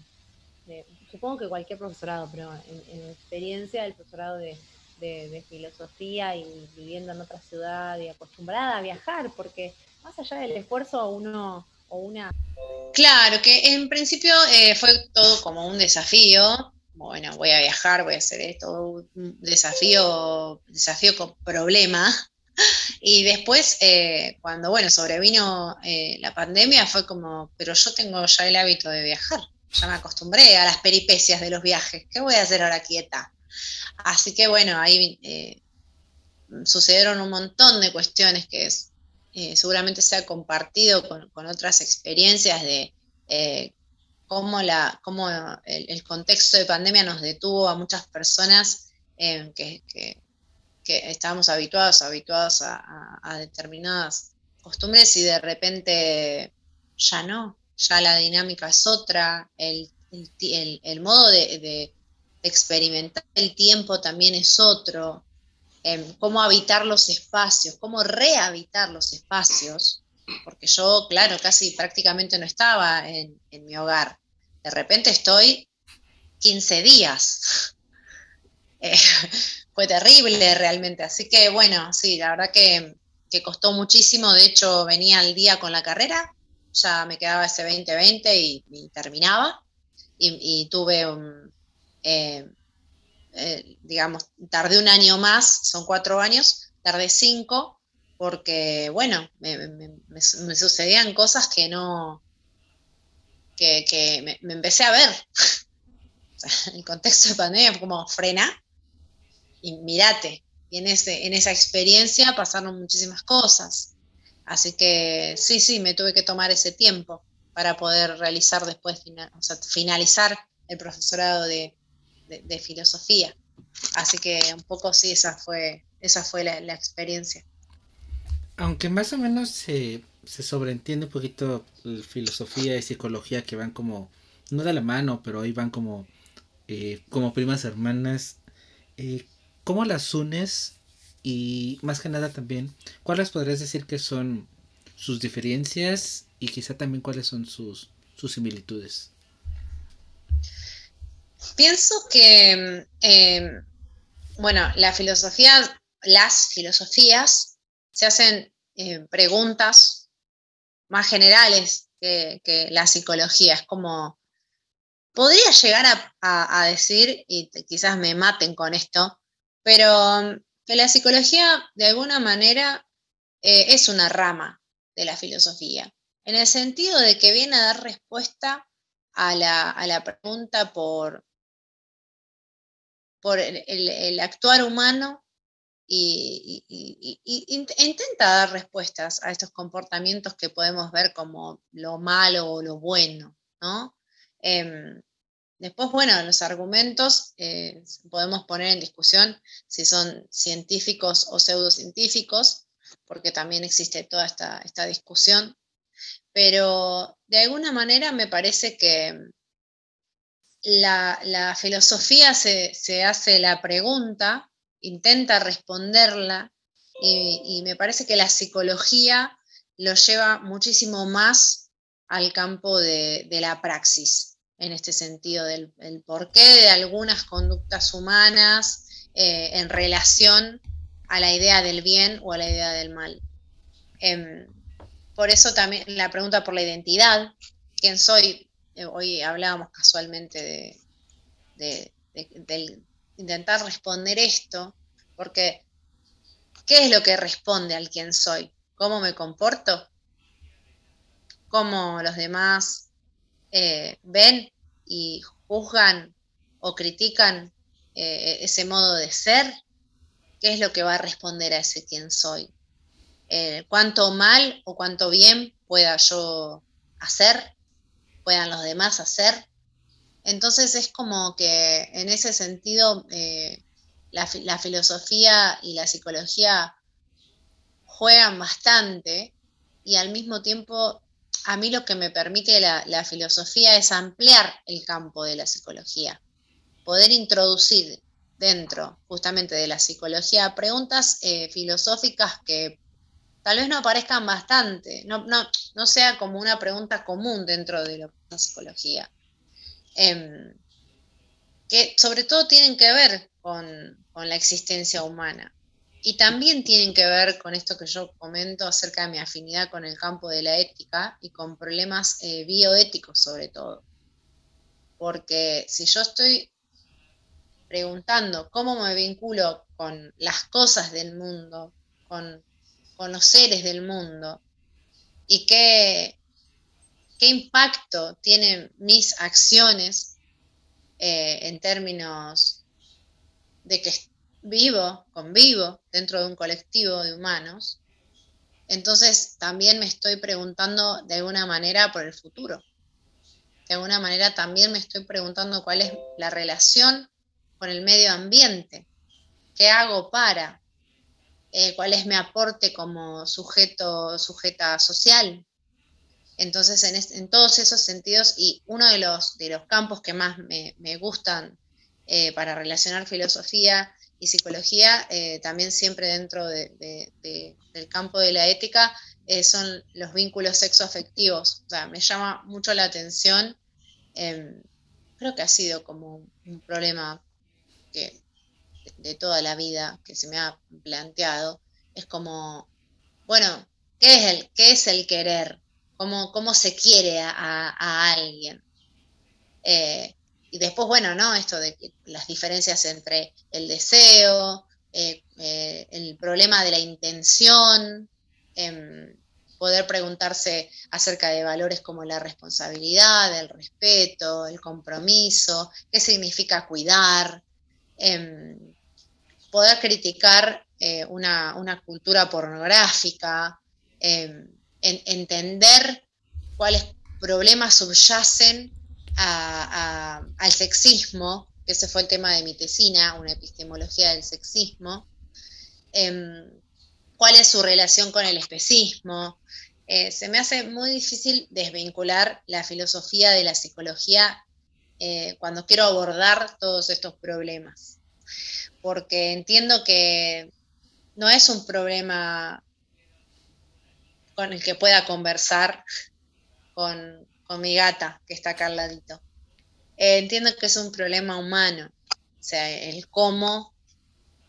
supongo que cualquier profesorado, pero en, en experiencia el profesorado de, de, filosofía y viviendo en otra ciudad y acostumbrada a viajar, porque más allá del esfuerzo uno o una... Claro, que en principio eh, fue todo como un desafío. Bueno, voy a viajar, voy a hacer esto, un desafío, desafío con problema. Y después, eh, cuando bueno, sobrevino eh, la pandemia, fue como, pero yo tengo ya el hábito de viajar, ya me acostumbré a las peripecias de los viajes. ¿Qué voy a hacer ahora quieta? Así que bueno, ahí eh, sucedieron un montón de cuestiones que eh, seguramente se ha compartido con, otras experiencias de eh, cómo, la, cómo el, contexto de pandemia nos detuvo a muchas personas que, estábamos habituados, habituados a, determinadas costumbres y de repente ya no, ya la dinámica es otra, el, modo de experimentar el tiempo también es otro, em, cómo habitar los espacios, cómo rehabitar los espacios, porque yo, claro, casi prácticamente no estaba en, mi hogar. De repente estoy 15 días. Eh, fue terrible realmente. Así que bueno, sí, la verdad que, costó muchísimo. De hecho, venía al día con la carrera, ya me quedaba ese 2020 y, terminaba. Y, tuve un, eh, eh, digamos, tardé un año más, son cuatro años, tardé cinco, porque, bueno, me, sucedían cosas que no, que, me, empecé a ver. el contexto de pandemia como frena y mirate. Y en, ese, en esa experiencia pasaron muchísimas cosas. Así que sí, sí, me tuve que tomar ese tiempo para poder realizar después, finalizar el profesorado de, de, filosofía. Así que un poco sí, esa fue, esa fue la, experiencia. Aunque más o menos se, se sobreentiende un poquito filosofía y psicología que van como, no de la mano, pero ahí van como, eh, como primas hermanas. Eh, ¿Cómo las unes? Y más que nada también, ¿cuáles podrías decir que son sus diferencias y quizá también cuáles son sus, sus similitudes? Pienso que, em, bueno, la filosofía, las filosofías se hacen eh, preguntas más generales que, la psicología. Es como, podría llegar a, decir, y quizás me maten con esto, pero que la psicología de alguna manera eh, es una rama de la filosofía, en el sentido de que viene a dar respuesta a la, pregunta por, por el, actuar humano y, intenta dar respuestas a estos comportamientos que podemos ver como lo malo o lo bueno, ¿no? Em, después, bueno, los argumentos eh, podemos poner en discusión si son científicos o pseudocientíficos, porque también existe toda esta, esta discusión, pero de alguna manera me parece que la, filosofía se, hace la pregunta, intenta responderla, y, me parece que la psicología lo lleva muchísimo más al campo de la praxis en este sentido, del porqué de algunas conductas humanas eh, en relación a la idea del bien o a la idea del mal. Em, por eso también la pregunta por la identidad, quién soy, eh, hoy hablábamos casualmente de, intentar responder esto, porque ¿qué es lo que responde al quién soy? ¿Cómo me comporto? ¿Cómo los demás eh, ven y juzgan o critican eh, ese modo de ser, ¿qué es lo que va a responder a ese quién soy? ¿Cuánto mal o cuánto bien pueda yo hacer? ¿Puedan los demás hacer? Entonces es como que en ese sentido la, la filosofía y la psicología juegan bastante y al mismo tiempo a mí lo que me permite la, filosofía es ampliar el campo de la psicología, poder introducir dentro justamente de la psicología preguntas eh, filosóficas que tal vez no aparezcan bastante, no, no, sea como una pregunta común dentro de la psicología, em, que sobre todo tienen que ver con la existencia humana. Y también tienen que ver con esto que yo comento acerca de mi afinidad con el campo de la ética y con problemas eh, bioéticos sobre todo. Porque si yo estoy preguntando cómo me vinculo con las cosas del mundo, con, los seres del mundo, y qué, qué impacto tienen mis acciones eh, en términos de que vivo, convivo dentro de un colectivo de humanos, entonces también me estoy preguntando de alguna manera por el futuro. De alguna manera también me estoy preguntando cuál es la relación con el medio ambiente, qué hago para, eh, cuál es mi aporte como sujeto, sujeta social. Entonces, en, todos esos sentidos, y uno de los, de los campos que más me, gustan eh, para relacionar filosofía y psicología, eh, también siempre dentro del campo de la ética, eh, son los vínculos sexoafectivos. O sea, me llama mucho la atención. Em, creo que ha sido como un problema que, de toda la vida que se me ha planteado. Es como, bueno, ¿qué es el, qué es el querer? ¿Cómo, cómo se quiere a, alguien? Eh, y después, bueno, ¿no? Esto de las diferencias entre el deseo, eh, eh, el problema de la intención, em, poder preguntarse acerca de valores como la responsabilidad, el respeto, el compromiso, qué significa cuidar, em, poder criticar eh, una, cultura pornográfica, em, entender cuáles problemas subyacen al sexismo, que ese fue el tema de mi tesina, una epistemología del sexismo, em, cuál es su relación con el especismo. Eh, se me hace muy difícil desvincular la filosofía de la psicología eh, cuando quiero abordar todos estos problemas, porque entiendo que no es un problema con el que pueda conversar con, mi gata, que está acá al ladito. Eh, entiendo que es un problema humano, o sea, el cómo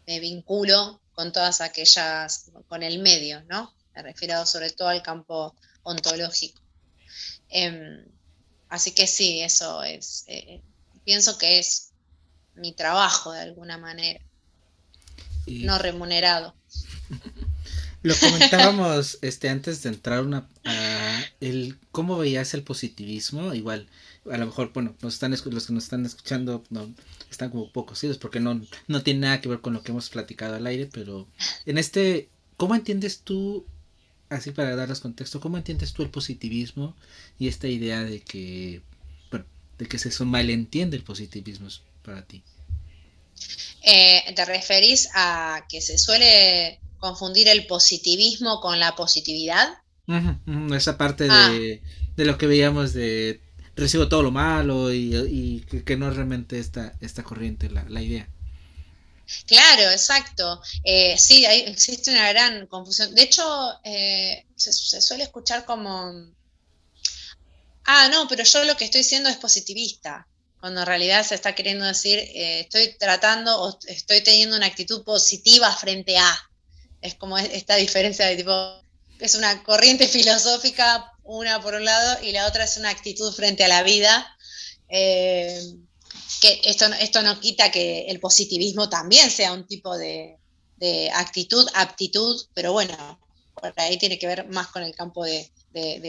me vinculo con todas aquellas, con el medio, ¿no? Me refiero sobre todo al campo ontológico. Em, Así que sí, eso es, eh, pienso que es mi trabajo de alguna manera, no remunerado. Lo comentábamos este antes de entrar una, a el cómo veías el positivismo, igual a lo mejor, bueno, nos están, los que nos están escuchando no, están como pocos ¿sí? porque no, no tiene nada que ver con lo que hemos platicado al aire, pero en este, ¿cómo entiendes tú, así para darles contexto, cómo entiendes tú el positivismo y esta idea de que, bueno, de que se malentiende el positivismo para ti? Eh, ¿Te referís a que se suele confundir el positivismo con la positividad? esa parte de, ah. de lo que veíamos de recibo todo lo malo y, que, no es realmente esta, esta corriente la, la idea. Claro, exacto. Eh, sí, hay, existe una gran confusión. De hecho, eh, se, suele escuchar como, ah, no, pero yo lo que estoy diciendo es positivista, cuando en realidad se está queriendo decir, eh, estoy tratando o estoy teniendo una actitud positiva frente a. Es como esta diferencia de tipo, es una corriente filosófica una por un lado, y la otra es una actitud frente a la vida. Eh, que esto, esto no quita que el positivismo también sea un tipo de, actitud, aptitud, pero bueno, por ahí tiene que ver más con el campo de,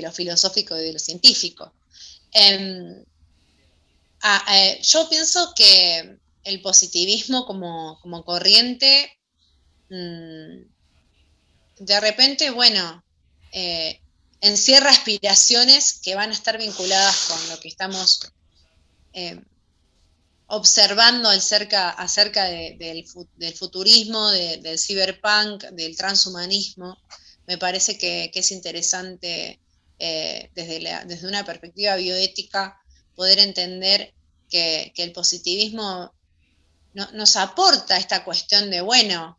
lo filosófico y de lo científico. Em, ah, eh, yo pienso que el positivismo como, corriente, mm, de repente, bueno, eh, encierra aspiraciones que van a estar vinculadas con lo que estamos eh, observando acerca, acerca del, futurismo, del cyberpunk, del transhumanismo. Me parece que, es interesante eh, desde, desde, una perspectiva bioética poder entender que, el positivismo nos aporta esta cuestión de, bueno,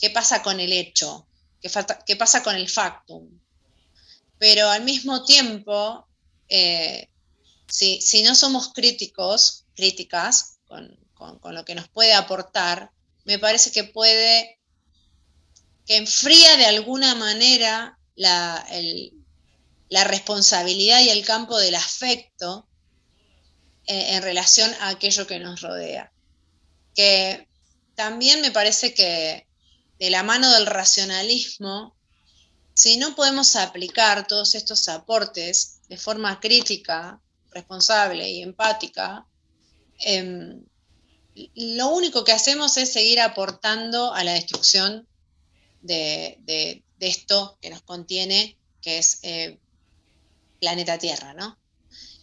¿qué pasa con el hecho? ¿Qué, pasa con el factum? pero al mismo tiempo, eh, si, no somos críticos, críticas con, lo que nos puede aportar, me parece que puede, que enfría de alguna manera la, la responsabilidad y el campo del afecto eh, en relación a aquello que nos rodea. Que también me parece que de la mano del racionalismo si no podemos aplicar todos estos aportes de forma crítica, responsable y empática, em, lo único que hacemos es seguir aportando a la destrucción de, esto que nos contiene, que es eh, planeta Tierra, ¿no?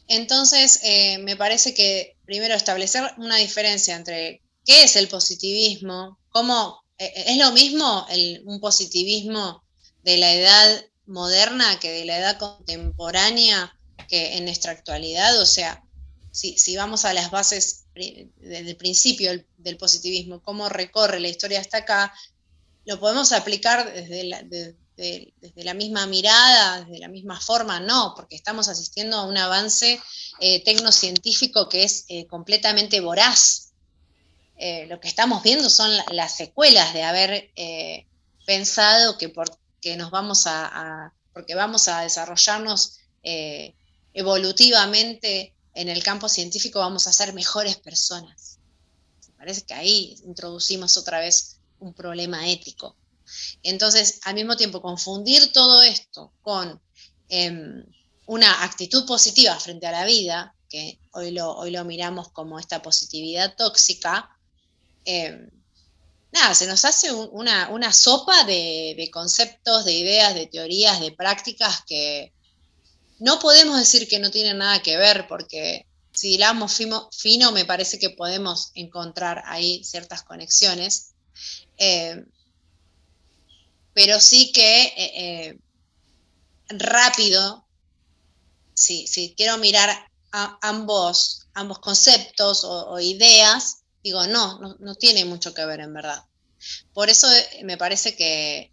Entonces, eh, me parece que primero establecer una diferencia entre qué es el positivismo, cómo eh, es lo mismo un positivismo de la edad moderna que de la edad contemporánea que en nuestra actualidad. O sea, si, vamos a las bases desde el principio del, positivismo, cómo recorre la historia hasta acá, lo podemos aplicar desde la, desde la misma mirada, desde la misma forma, no, porque estamos asistiendo a un avance eh, tecnocientífico que es eh, completamente voraz. Eh, lo que estamos viendo son las secuelas de haber pensado que por que nos vamos a, porque vamos a desarrollarnos evolutivamente en el campo científico, vamos a ser mejores personas. Parece que ahí introducimos otra vez un problema ético. Entonces, al mismo tiempo, confundir todo esto con em, una actitud positiva frente a la vida, que hoy lo, hoy lo miramos como esta positividad tóxica, em, nada, se nos hace una, sopa de, conceptos, de ideas, de teorías, de prácticas que no podemos decir que no tienen nada que ver, porque si hilamos fino, me parece que podemos encontrar ahí ciertas conexiones. Eh, pero sí que eh, eh, rápido, si, quiero mirar a ambos, ambos conceptos o ideas, digo, no, no, tiene mucho que ver en verdad. Por eso eh, me parece que,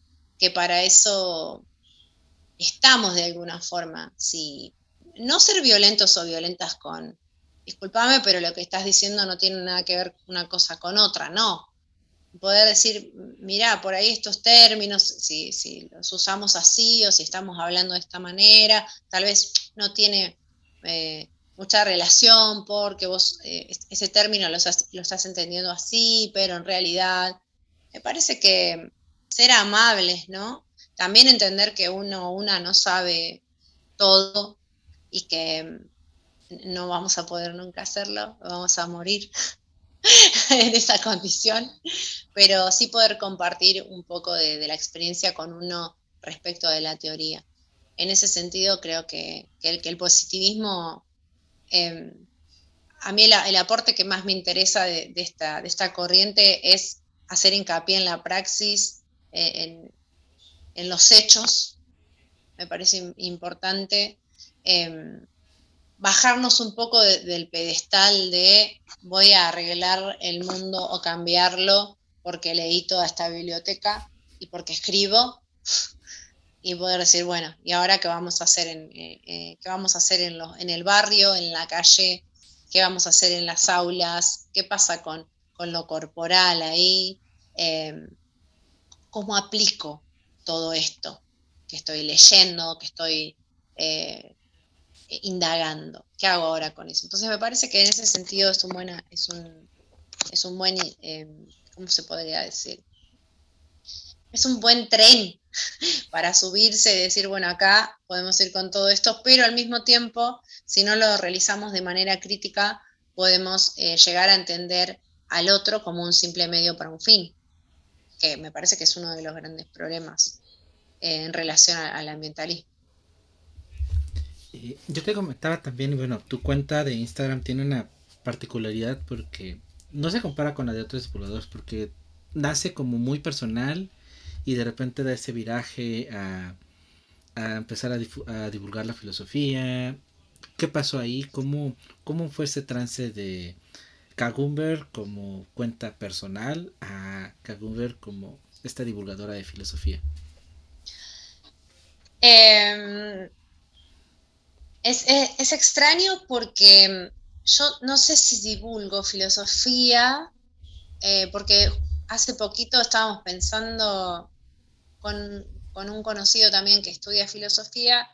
para eso estamos de alguna forma. Si, no ser violentos o violentas con, discúlpame, pero lo que estás diciendo no tiene nada que ver una cosa con otra, no. Poder decir, mira, por ahí estos términos, si, si, los usamos así o si estamos hablando de esta manera, tal vez no tiene eh, mucha relación porque vos eh, ese término lo estás, entendiendo así, pero en realidad me parece que ser amables, ¿no? También entender que uno, una no sabe todo y que no vamos a poder nunca hacerlo, vamos a morir en esa condición, pero sí poder compartir un poco de, la experiencia con uno respecto de la teoría. En ese sentido, creo que, el, que el positivismo Em, a mí el, aporte que más me interesa de, esta, de, esta, corriente es hacer hincapié en la praxis, eh, en, los hechos. Me parece importante em, bajarnos un poco del pedestal de voy a arreglar el mundo o cambiarlo porque leí toda esta biblioteca y porque escribo y poder decir, bueno, ¿y ahora qué vamos a hacer en, eh, eh, qué vamos a hacer en, en el barrio, en la calle? ¿Qué vamos a hacer en las aulas? ¿Qué pasa con, lo corporal ahí? Em, ¿Cómo aplico todo esto que estoy leyendo, que estoy eh, indagando? ¿Qué hago ahora con eso? Entonces me parece que en ese sentido es un, buena, es un, es un buen, em, ¿cómo se podría decir? Es un buen tren para subirse y decir, bueno, acá podemos ir con todo esto, pero al mismo tiempo, si no lo realizamos de manera crítica, podemos eh, llegar a entender al otro como un simple medio para un fin, que me parece que es uno de los grandes problemas eh, en relación al ambientalismo. Eh, yo te comentaba también, bueno, tu cuenta de Instagram tiene una particularidad porque no se compara con la de otros divulgadores porque nace como muy personal y de repente da ese viraje a, empezar a, divulgar la filosofía. ¿Qué pasó ahí? ¿Cómo, cómo fue ese trance de Kagumber como cuenta personal a Kagumber como esta divulgadora de filosofía? Em, es, extraño porque yo no sé si divulgo filosofía, eh, porque hace poquito estábamos pensando con, un conocido también que estudia filosofía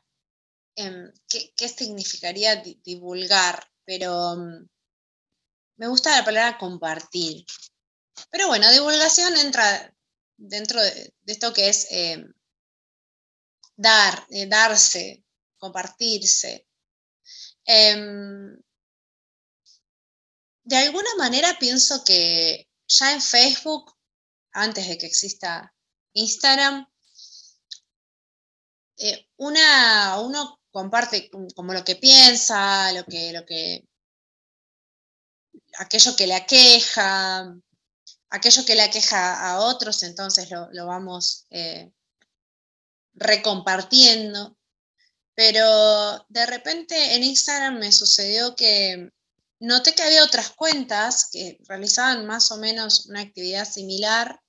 em, qué, significaría divulgar, pero mm, me gusta la palabra compartir. Pero bueno, divulgación entra dentro de, esto que es em, dar, eh, darse, compartirse. Em, de alguna manera pienso que ya en Facebook, antes de que exista Instagram, eh, una, uno comparte como lo que piensa, lo que, lo que, aquello que le aqueja, aquello que le aqueja a otros, entonces lo, vamos eh, recompartiendo. Pero de repente en Instagram me sucedió que noté que había otras cuentas que realizaban más o menos una actividad similar,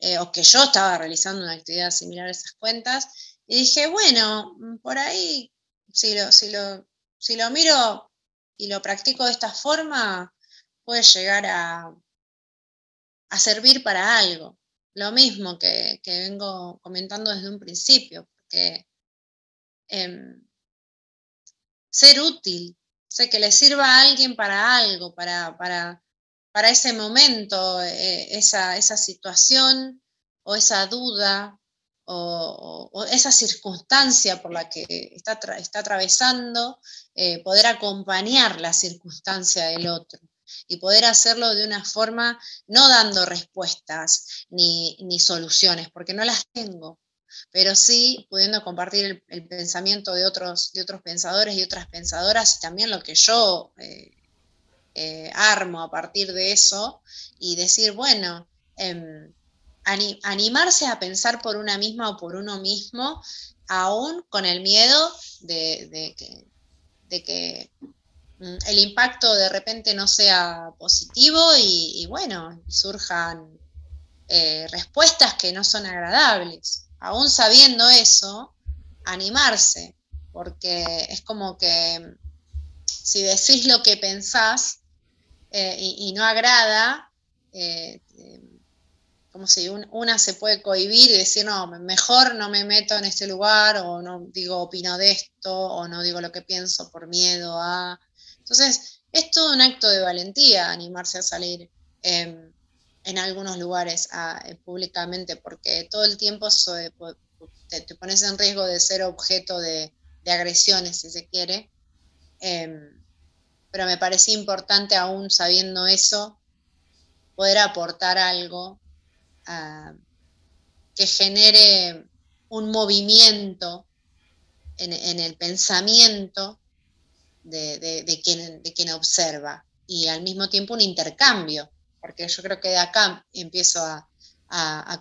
eh, o que yo estaba realizando una actividad similar a esas cuentas, y dije, bueno, mm, por ahí, si lo, si lo, si lo miro y lo practico de esta forma, puede llegar a, a servir para algo. Lo mismo que, vengo comentando desde un principio, porque em, ser útil sé que le sirva a alguien para algo, para, para, para ese momento, eh, esa, esa, situación o esa duda o, esa circunstancia por la que está, está atravesando, eh, poder acompañar la circunstancia del otro y poder hacerlo de una forma no dando respuestas ni, ni soluciones, porque no las tengo pero sí pudiendo compartir el, pensamiento de otros, de otros pensadores y otras pensadoras y también lo que yo eh, eh, armo a partir de eso y decir, bueno, em, animarse a pensar por una misma o por uno mismo, aún con el miedo de, que, mm, el impacto de repente no sea positivo y, bueno, surjan eh, respuestas que no son agradables aún sabiendo eso, animarse, porque es como que si decís lo que pensás eh, y, no agrada, eh, como si una se puede cohibir y decir, no, mejor no me meto en este lugar, o no digo opino de esto, o no digo lo que pienso por miedo a... Entonces, es todo un acto de valentía animarse a salir em, en algunos lugares eh, públicamente, porque todo el tiempo te, pones en riesgo de ser objeto de, agresiones, si se quiere. Em, pero me parecía importante, aún sabiendo eso, poder aportar algo que genere un movimiento en, el pensamiento de, quien, de quien observa y al mismo tiempo un intercambio, porque yo creo que de acá empiezo a,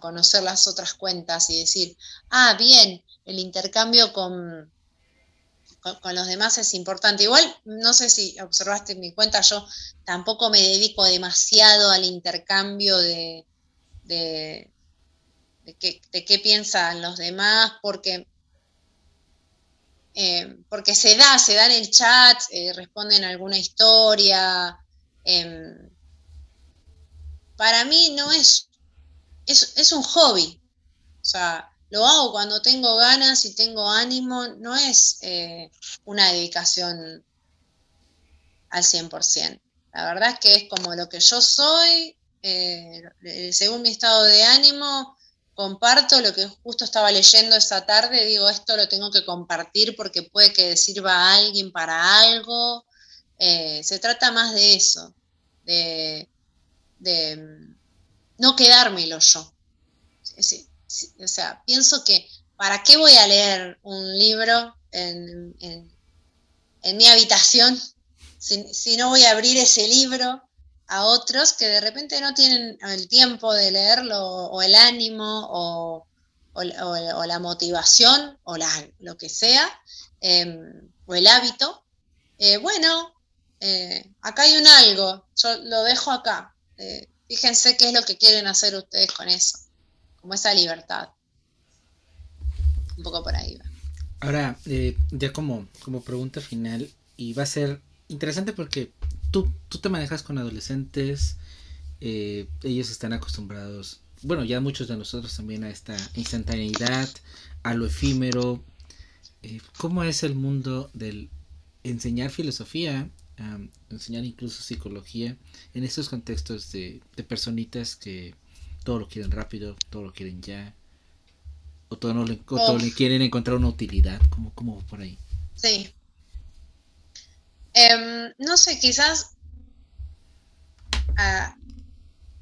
conocer las otras cuentas y decir, ah, bien, el intercambio con, con, los demás es importante. Igual, no sé si observaste mi cuenta, yo tampoco me dedico demasiado al intercambio de, de, qué, piensan los demás, porque, eh, porque se da, se da en el chat, eh, responden alguna historia. Em, para mí no es, es, es un hobby. O sea, lo hago cuando tengo ganas y tengo ánimo, no es eh, una dedicación al 100%. La verdad es que es como lo que yo soy, eh, según mi estado de ánimo, comparto lo que justo estaba leyendo esa tarde, digo, esto lo tengo que compartir porque puede que sirva a alguien para algo. Eh, se trata más de eso, de, mm, no quedármelo yo. O sea, pienso que, ¿para qué voy a leer un libro en, mi habitación si, no voy a abrir ese libro a otros que de repente no tienen el tiempo de leerlo o el ánimo o, la motivación o lo que sea, em, o el hábito? Eh, bueno, eh, acá hay un algo, yo lo dejo acá. Eh, fíjense qué es lo que quieren hacer ustedes con eso como esa libertad. Un poco por ahí va. Ahora, eh, ya como, como pregunta final, y va a ser interesante porque tú, tú te manejas con adolescentes, eh, ellos están acostumbrados, bueno, ya muchos de nosotros también a esta instantaneidad, a lo efímero. Eh, ¿Cómo es el mundo del enseñar filosofía, enseñar incluso psicología en estos contextos de, de personitas que todo lo quieren rápido, todo lo quieren ya, o todo, no le, quieren encontrar una utilidad, como, como por ahí. Sí. Em, no sé, quizás ah,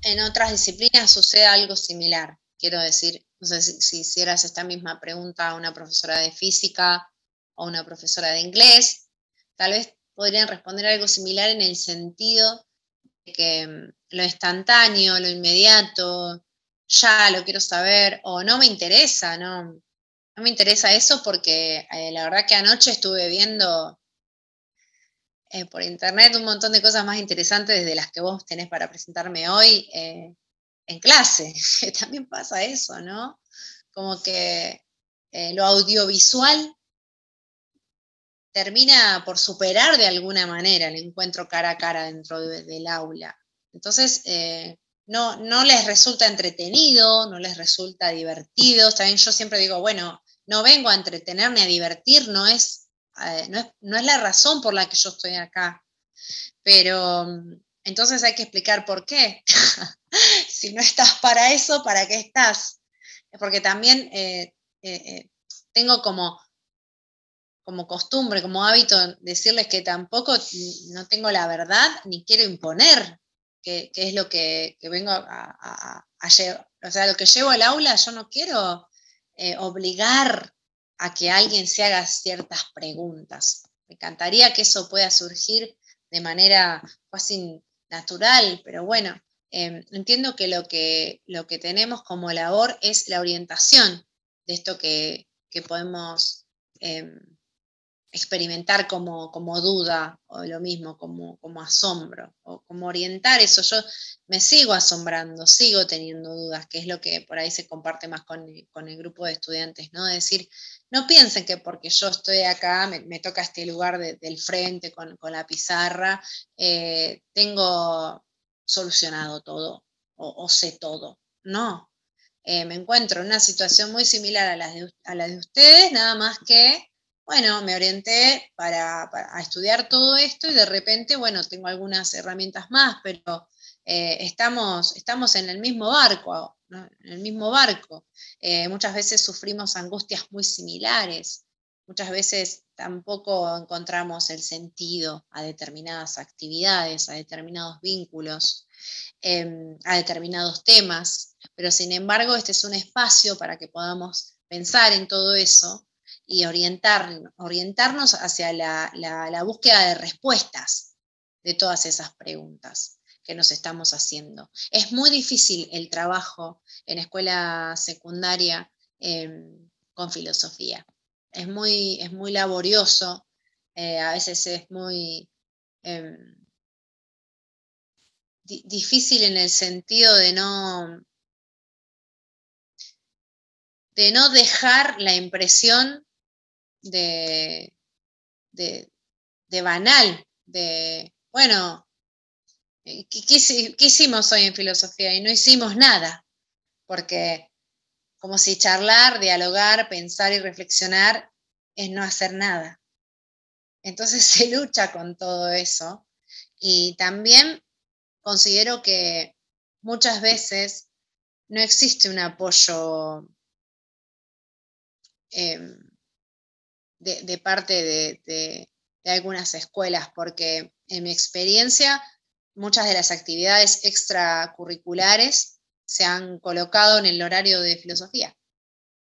en otras disciplinas sucede algo similar. Quiero decir, no sé si, si, hicieras esta misma pregunta a una profesora de física o una profesora de inglés, tal vez podrían responder algo similar en el sentido que mm, lo instantáneo, lo inmediato, ya lo quiero saber, o no me interesa, no, no me interesa eso porque eh, la verdad que anoche estuve viendo eh, por internet un montón de cosas más interesantes desde las que vos tenés para presentarme hoy eh, en clase, también pasa eso, ¿no? Como que lo audiovisual termina por superar de alguna manera el encuentro cara a cara dentro del aula. Entonces, eh, no, no les resulta entretenido, no les resulta divertido. También yo siempre digo, bueno, no vengo a entretenerme, a divertir, no es, eh, no es, no es la razón por la que yo estoy acá. Pero entonces hay que explicar por qué. si no estás para eso, ¿para qué estás? Porque también eh, tengo como como costumbre, como hábito, decirles que tampoco no tengo la verdad ni quiero imponer qué, es lo que, vengo a, llevar. O sea, lo que llevo al aula, yo no quiero eh, obligar a que alguien se haga ciertas preguntas. Me encantaría que eso pueda surgir de manera casi natural, pero bueno, em, entiendo que lo, que lo que tenemos como labor es la orientación de esto que, podemos em, experimentar como, como, duda o lo mismo, como, como asombro, o como orientar eso. Yo me sigo asombrando, sigo teniendo dudas, que es lo que por ahí se comparte más con, el grupo de estudiantes, ¿no? decir, no piensen que porque yo estoy acá, me, toca este lugar del frente con, la pizarra, eh, tengo solucionado todo o, sé todo. No. Eh, me encuentro en una situación muy similar a la, de, a la de ustedes, nada más que bueno, me orienté para, estudiar todo esto y de repente, bueno, tengo algunas herramientas más, pero eh, estamos, estamos en el mismo barco, en el mismo barco. Eh, muchas veces sufrimos angustias muy similares, muchas veces tampoco encontramos el sentido a determinadas actividades, a determinados vínculos, em, a determinados temas, pero sin embargo este es un espacio para que podamos pensar en todo eso y orientar, orientarnos hacia la búsqueda de respuestas de todas esas preguntas que nos estamos haciendo. Es muy difícil el trabajo en escuela secundaria em, con filosofía. Es muy, es muy laborioso, eh, a veces es muy em, difícil en el sentido de no, de no dejar la impresión de, de, de banal, de, bueno, eh, ¿Qué, hicimos hoy en filosofía? Y no hicimos nada, porque como si charlar, dialogar, pensar y reflexionar es no hacer nada. Entonces se lucha con todo eso. Y también considero que muchas veces no existe un apoyo em, de, parte de algunas escuelas, porque en mi experiencia muchas de las actividades extracurriculares se han colocado en el horario de filosofía.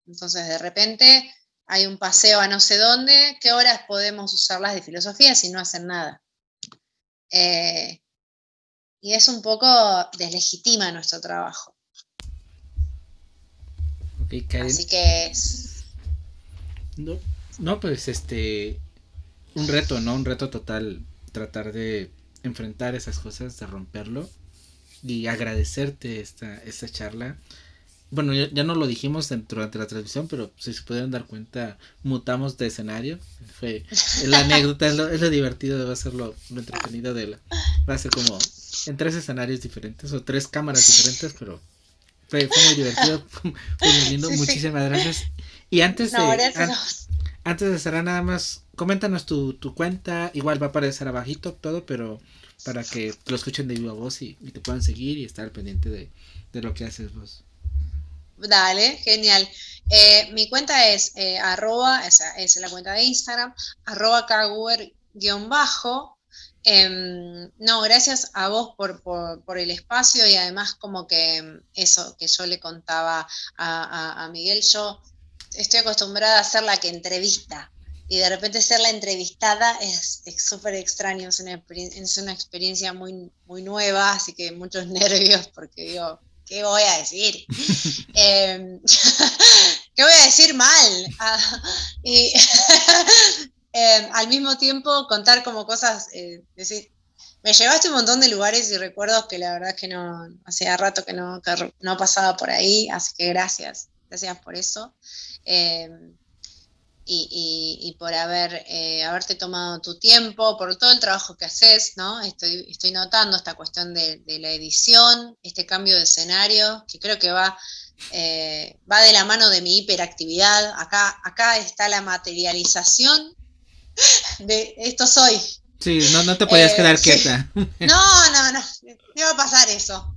Entonces, de repente hay un paseo a no sé dónde, ¿qué horas podemos usarlas de filosofía si no hacen nada? Eh, y es un poco deslegitima nuestro trabajo. Así que No, no, pues este. Un reto, ¿no? Un reto total tratar de enfrentar esas cosas, de romperlo y agradecerte esta, esta charla. Bueno, ya, no lo dijimos durante la transmisión, pero si se pudieron dar cuenta, mutamos de escenario. Fue la anécdota, es lo, es lo divertido, va a ser lo, entretenido de la. Va a ser como en tres escenarios diferentes o tres cámaras diferentes, pero fue, muy divertido, fue muy lindo. Muchísimas gracias. Y antes de. Antes de cerrar, nada más, coméntanos tu, tu cuenta. Igual va a aparecer abajito todo, pero para que lo escuchen de viva voz y, te puedan seguir y estar pendiente de, lo que haces vos. Dale, genial. Eh, mi cuenta es eh, arroba, esa es la cuenta de Instagram, arroba bajo em, no, gracias a vos por, por, el espacio y además como que em, eso que yo le contaba a, a Miguel, yo estoy acostumbrada a ser la que entrevista y de repente ser la entrevistada es súper extraño, es una, es una experiencia muy, muy nueva, así que muchos nervios porque digo, ¿qué voy a decir? Em, ¿Qué voy a decir mal? Ah, y em, al mismo tiempo contar como cosas, eh, decir, me llevaste un montón de lugares y recuerdos que la verdad es que no, hacía rato que no, no pasaba por ahí, así que gracias, gracias por eso. Em, y, por haber, eh, haberte tomado tu tiempo, por todo el trabajo que haces, ¿no? Estoy, estoy notando esta cuestión de, la edición, este cambio de escenario, que creo que va, eh, va de la mano de mi hiperactividad. Acá, acá está la materialización de esto soy. Sí, no, no te podías eh, quedar quieta. No, no, no, me va a pasar eso.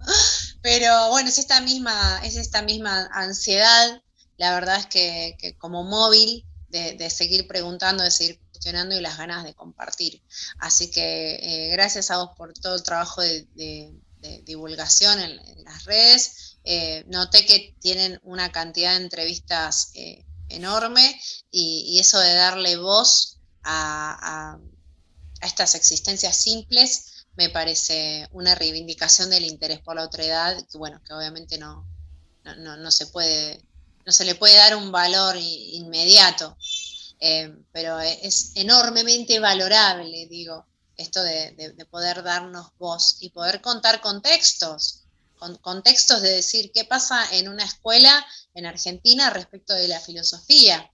Pero bueno, es esta misma, es esta misma ansiedad. La verdad es que, como móvil de, seguir preguntando, de seguir cuestionando y las ganas de compartir. Así que eh, gracias a vos por todo el trabajo de, divulgación en, las redes. Eh, noté que tienen una cantidad de entrevistas eh, enorme y, eso de darle voz a, estas existencias simples me parece una reivindicación del interés por la otra edad, que bueno, que obviamente no, no se puede no se le puede dar un valor inmediato, eh, pero es enormemente valorable, digo, esto de, poder darnos voz y poder contar contextos, con, contextos de decir qué pasa en una escuela en Argentina respecto de la filosofía.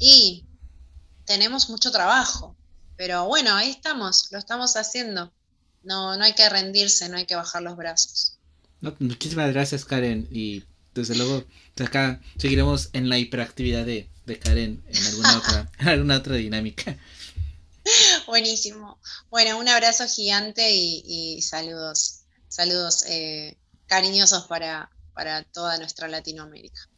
Y tenemos mucho trabajo, pero bueno, ahí estamos, lo estamos haciendo. No, no hay que rendirse, no hay que bajar los brazos. Muchísimas gracias, Karen. Y desde luego, acá seguiremos en la hiperactividad de, de Karen en alguna, otra, en alguna otra dinámica. Buenísimo. Bueno, un abrazo gigante y, saludos, saludos eh, cariñosos para, para toda nuestra Latinoamérica.